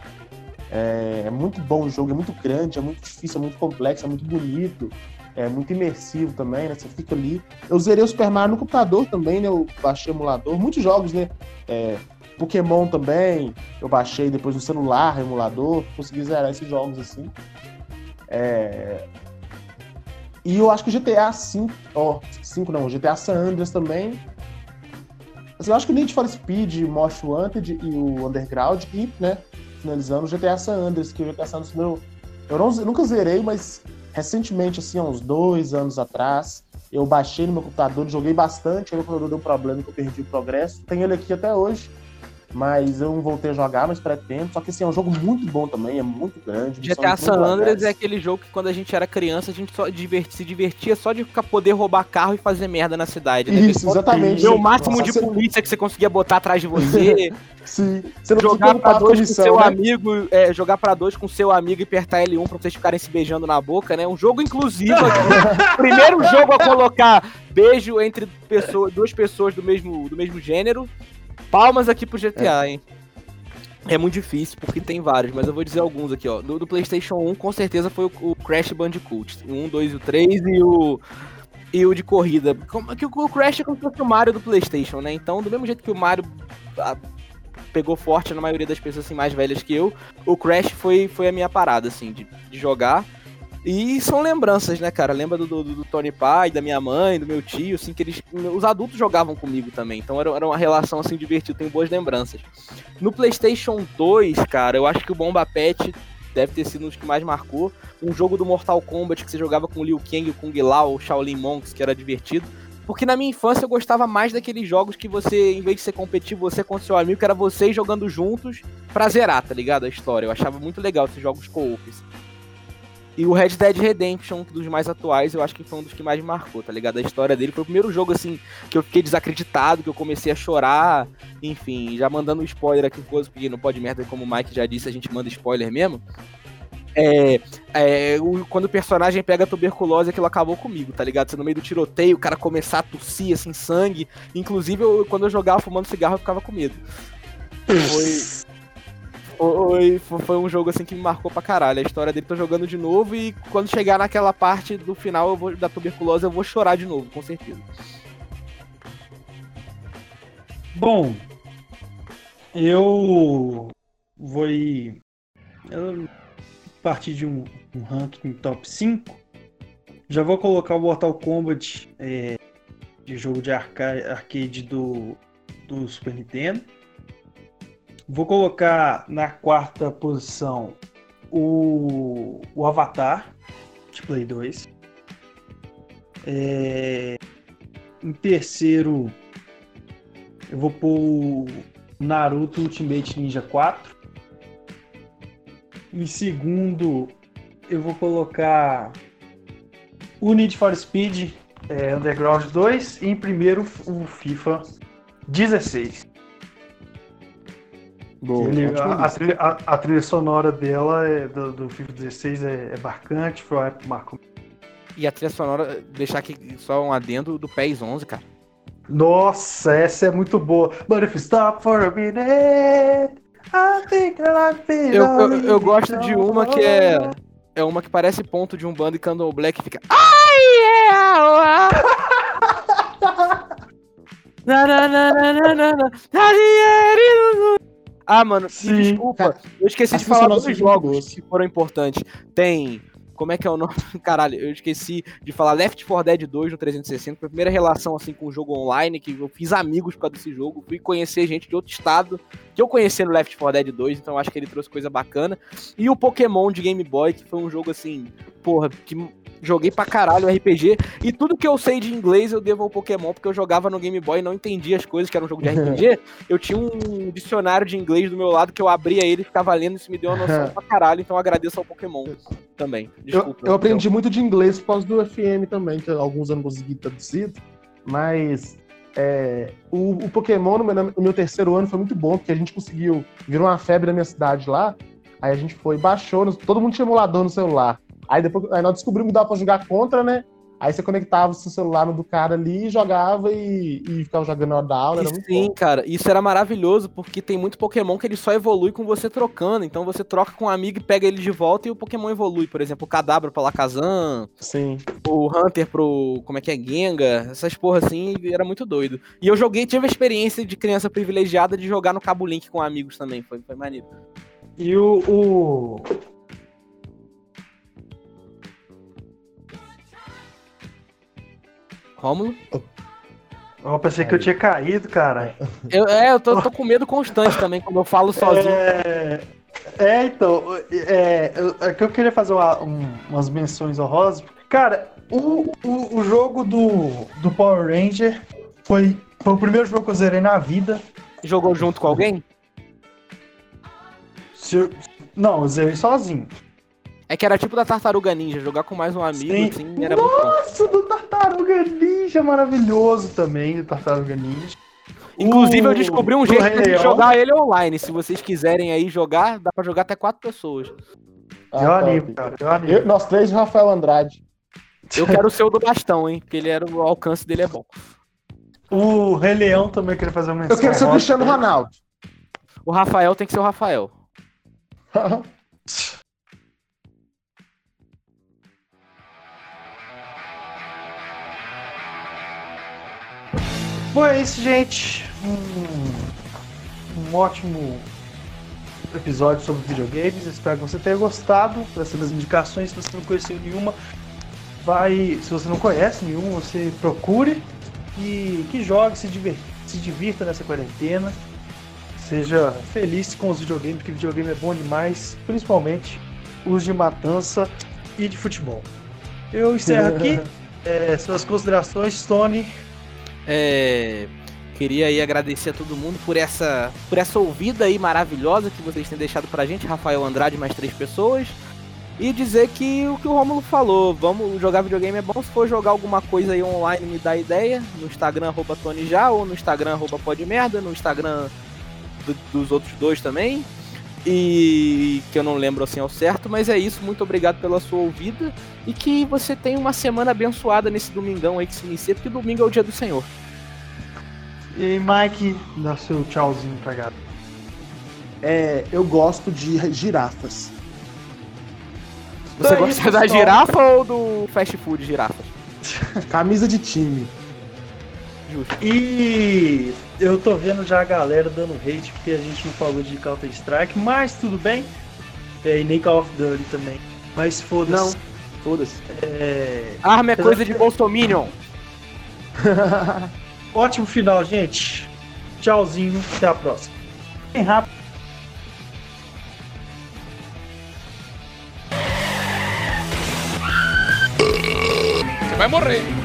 [SPEAKER 4] É, é muito bom o jogo, é muito grande, é muito difícil, é muito complexo, é muito bonito, é muito imersivo também, né? Você fica ali. Eu zerei o Super Mario no computador também, né? Eu baixei emulador, muitos jogos, né? É, Pokémon também, eu baixei depois no celular, emulador, consegui zerar esses jogos assim. É, E eu acho que o GTA V, ó, 5 não, o GTA San Andreas também. Assim, eu acho que o Need for Speed, Most Wanted e o Underground, e, né, finalizando o GTA San Andreas, que o GTA San Andreas, meu, eu, não, nunca zerei, mas recentemente, assim, há uns dois anos atrás, eu baixei no meu computador, joguei bastante, aí meu computador deu um problema que eu perdi o progresso. Tenho ele aqui até hoje, mas eu não voltei a jogar, mas pretendo. Só que assim, é um jogo muito bom também, é muito grande.
[SPEAKER 1] GTA San Andreas é aquele jogo que quando a gente era criança a gente só divertia, se divertia só de ficar- poder roubar carro e fazer merda na cidade. Né?
[SPEAKER 4] Isso, exatamente.
[SPEAKER 1] Ver o máximo
[SPEAKER 4] Nossa,
[SPEAKER 1] de
[SPEAKER 4] você-
[SPEAKER 1] polícia que você conseguia botar atrás de você,
[SPEAKER 4] Sim. Você não
[SPEAKER 1] jogar pra dois com seu
[SPEAKER 4] né?
[SPEAKER 1] amigo, é, jogar pra dois com seu amigo e apertar L1 pra vocês ficarem se beijando na boca, né? Um jogo inclusivo aqui. Primeiro jogo a colocar beijo entre pessoas, duas pessoas do mesmo, do mesmo gênero. Palmas aqui pro GTA, hein? É muito difícil, porque tem vários, mas eu vou dizer alguns aqui, ó. Do, do PlayStation 1, com certeza foi o, o Crash Bandicoot. O 1, 2 e o 3 e o. E o de corrida. Como, que o, Crash é como se fosse o Mario do PlayStation, né? Então, do mesmo jeito que o Mario ah, pegou forte na maioria das pessoas assim, mais velhas que eu, o Crash foi, foi a minha parada, assim, de, de jogar. E são lembranças, né, cara? Lembra do, do, do Tony Pai, da minha mãe, do meu tio, assim, que eles. Os adultos jogavam comigo também. Então era, era uma relação assim divertida, tenho boas lembranças. No PlayStation 2, cara, eu acho que o Bomba Pet deve ter sido um dos que mais marcou. Um jogo do Mortal Kombat que você jogava com o Liu Kang, o Kung Lao, o Shaolin Monks, que era divertido. Porque na minha infância eu gostava mais daqueles jogos que você, em vez de ser competitivo, você com seu amigo, que era vocês jogando juntos pra zerar, tá ligado? A história. Eu achava muito legal esses jogos co-ops. E o Red Dead Redemption, dos mais atuais, eu acho que foi um dos que mais me marcou, tá ligado? A história dele foi o primeiro jogo, assim, que eu fiquei desacreditado, que eu comecei a chorar, enfim, já mandando um spoiler aqui, coisa, porque não pode merda, como o Mike já disse, a gente manda spoiler mesmo. É, é, o- quando o personagem pega tuberculose, aquilo acabou comigo, tá ligado? Você no meio do tiroteio, o cara começar a tossir, assim, sangue. Inclusive, eu- quando eu jogava fumando cigarro, eu ficava com medo. Foi, Foi, foi, um jogo assim que me marcou pra caralho. A história dele tô jogando de novo e quando chegar naquela parte do final vou, da tuberculose eu vou chorar de novo, com certeza.
[SPEAKER 3] Bom, eu vou ir. Partir de um, um ranking top 5. Já vou colocar o Mortal Kombat é, de jogo de arca- arcade do, do Super Nintendo. Vou colocar na quarta posição o, o Avatar de Play 2. É, em terceiro, eu vou pôr o Naruto Ultimate Ninja 4. Em segundo, eu vou colocar o Need for Speed é, Underground 2. E em primeiro, o FIFA 16.
[SPEAKER 4] Boa,
[SPEAKER 3] Ele- a, a a- trilha sonora dela, é, do, do FIFA 16, é, é marcante. Foi uma época que marcou.
[SPEAKER 1] E a trilha sonora, deixar aqui só um adendo do PES 11, cara.
[SPEAKER 3] Nossa, essa é muito boa. But if you stop for a minute, I think I like it.
[SPEAKER 1] Eu, eu, eu gosto de uma que é. É uma que parece ponto de um bando e Candle Black fica. Ai, yeah! Na, na, na, na, na, na, na. Ah, mano,
[SPEAKER 3] Sim.
[SPEAKER 1] desculpa. Eu esqueci
[SPEAKER 4] As
[SPEAKER 1] de falar
[SPEAKER 4] muito
[SPEAKER 1] jogos que foram importantes. Tem. Como é que é o nome? Caralho, eu esqueci de falar Left 4 Dead 2 no 360. Foi a primeira relação assim com o jogo online, que eu fiz amigos por causa desse jogo. Fui conhecer gente de outro estado que eu conheci no Left 4 Dead 2, então acho que ele trouxe coisa bacana. E o Pokémon de Game Boy, que foi um jogo assim, porra, que joguei pra caralho RPG. E tudo que eu sei de inglês eu devo ao Pokémon, porque eu jogava no Game Boy e não entendia as coisas, que era um jogo de RPG. eu tinha um dicionário de inglês do meu lado que eu abria ele ficava lendo, isso me deu uma noção pra caralho, então eu agradeço ao Pokémon também.
[SPEAKER 4] Eu,
[SPEAKER 1] Desculpa.
[SPEAKER 4] eu aprendi muito de inglês por causa do FM também, que alguns eu não consegui traduzir, mas é, o, o Pokémon no meu, no meu terceiro ano foi muito bom, porque a gente conseguiu, virou uma febre na minha cidade lá, aí a gente foi, baixou, todo mundo tinha emulador no celular. Aí depois aí nós descobrimos que dava pra jogar contra, né? Aí você conectava o seu celular no do cara ali, jogava e, e ficava jogando na hora da aula, era muito
[SPEAKER 1] sim,
[SPEAKER 4] bom.
[SPEAKER 1] cara, isso era maravilhoso, porque tem muito Pokémon que ele só evolui com você trocando. Então você troca com um amigo e pega ele de volta e o Pokémon evolui. Por exemplo, o Kadabra pro Alakazam,
[SPEAKER 4] Sim.
[SPEAKER 1] o Hunter pro. Como é que é? Gengar, essas porra assim, era muito doido. E eu joguei, tive a experiência de criança privilegiada de jogar no Cabo Link com amigos também, foi, foi maneiro.
[SPEAKER 3] E o, o-
[SPEAKER 1] Rômulo?
[SPEAKER 3] Eu pensei que eu tinha caído, cara.
[SPEAKER 1] Eu, é, eu tô, tô com medo constante também, quando eu falo sozinho.
[SPEAKER 3] É, é, então, é, é que eu queria fazer uma- um- umas menções honrosas. Cara, o, o, o jogo do, do Power Ranger foi, foi o primeiro jogo que eu zerei na vida.
[SPEAKER 1] Jogou junto com alguém?
[SPEAKER 3] Se eu- não, eu zerei sozinho.
[SPEAKER 1] É que era tipo da Tartaruga Ninja, jogar com mais um amigo,
[SPEAKER 3] Sim.
[SPEAKER 1] assim, era muito bom.
[SPEAKER 3] Nossa, do Tartaruga Ninja, maravilhoso também, do Tartaruga Ninja.
[SPEAKER 1] Inclusive, eu
[SPEAKER 3] O-
[SPEAKER 1] descobri um jeito de
[SPEAKER 3] Leão.
[SPEAKER 1] jogar ele online. Se vocês quiserem aí jogar, dá pra jogar até quatro pessoas.
[SPEAKER 3] Eu
[SPEAKER 4] Ah, top.
[SPEAKER 3] animo, cara, eu animo.
[SPEAKER 4] Eu- nós três e o Rafael Andrade.
[SPEAKER 1] Eu quero ser o do bastão, hein? Porque ele era o alcance dele é bom.
[SPEAKER 3] O Rei Leão também eu queria fazer uma menção
[SPEAKER 4] Eu quero ser o. Cristiano Ronaldo.
[SPEAKER 1] O Rafael tem que ser o Rafael.
[SPEAKER 3] Bom, é isso, gente. Um, um ótimo episódio sobre videogames. Espero que você tenha gostado dessas indicações. Se você não conheceu nenhuma, vai. Se você não conhece nenhuma, você procure e que jogue, se, diver, se divirta nessa quarentena. Seja feliz com os videogames, porque videogame é bom demais, principalmente os de matança e de futebol. Eu encerro aqui. É, suas considerações, Tony.
[SPEAKER 1] É, Queria aí agradecer a todo mundo por essa, por essa ouvida aí maravilhosa que vocês têm deixado pra gente, Rafael Andrade mais três pessoas. E dizer que o que o Romulo falou, vamos jogar videogame é bom, se for jogar alguma coisa aí online me dá ideia, no Instagram arroba Tony Já, ou no Instagram arroba Podmerda, no Instagram do- dos outros dois também. E que eu não lembro assim ao certo, mas é isso, muito obrigado pela sua ouvida e que você tenha uma semana abençoada nesse domingão aí que se inicia, porque domingo é o dia do Senhor.
[SPEAKER 3] E aí, Mike, dá seu tchauzinho pra galera.
[SPEAKER 4] É, eu gosto de girafas.
[SPEAKER 1] Você gosta da girafa ou do fast food girafas?
[SPEAKER 4] Camisa de time.
[SPEAKER 1] Justo.
[SPEAKER 3] E eu tô vendo já a galera dando hate porque a gente não falou de Counter Strike, mas tudo bem. É, e nem Call of Duty também. Mas foda-se.
[SPEAKER 4] Foda-se.
[SPEAKER 3] É,
[SPEAKER 1] Arma é coisa de Bolsominion.
[SPEAKER 3] Ótimo final, gente. Tchauzinho, até a próxima. Bem rápido.
[SPEAKER 2] Você vai morrer.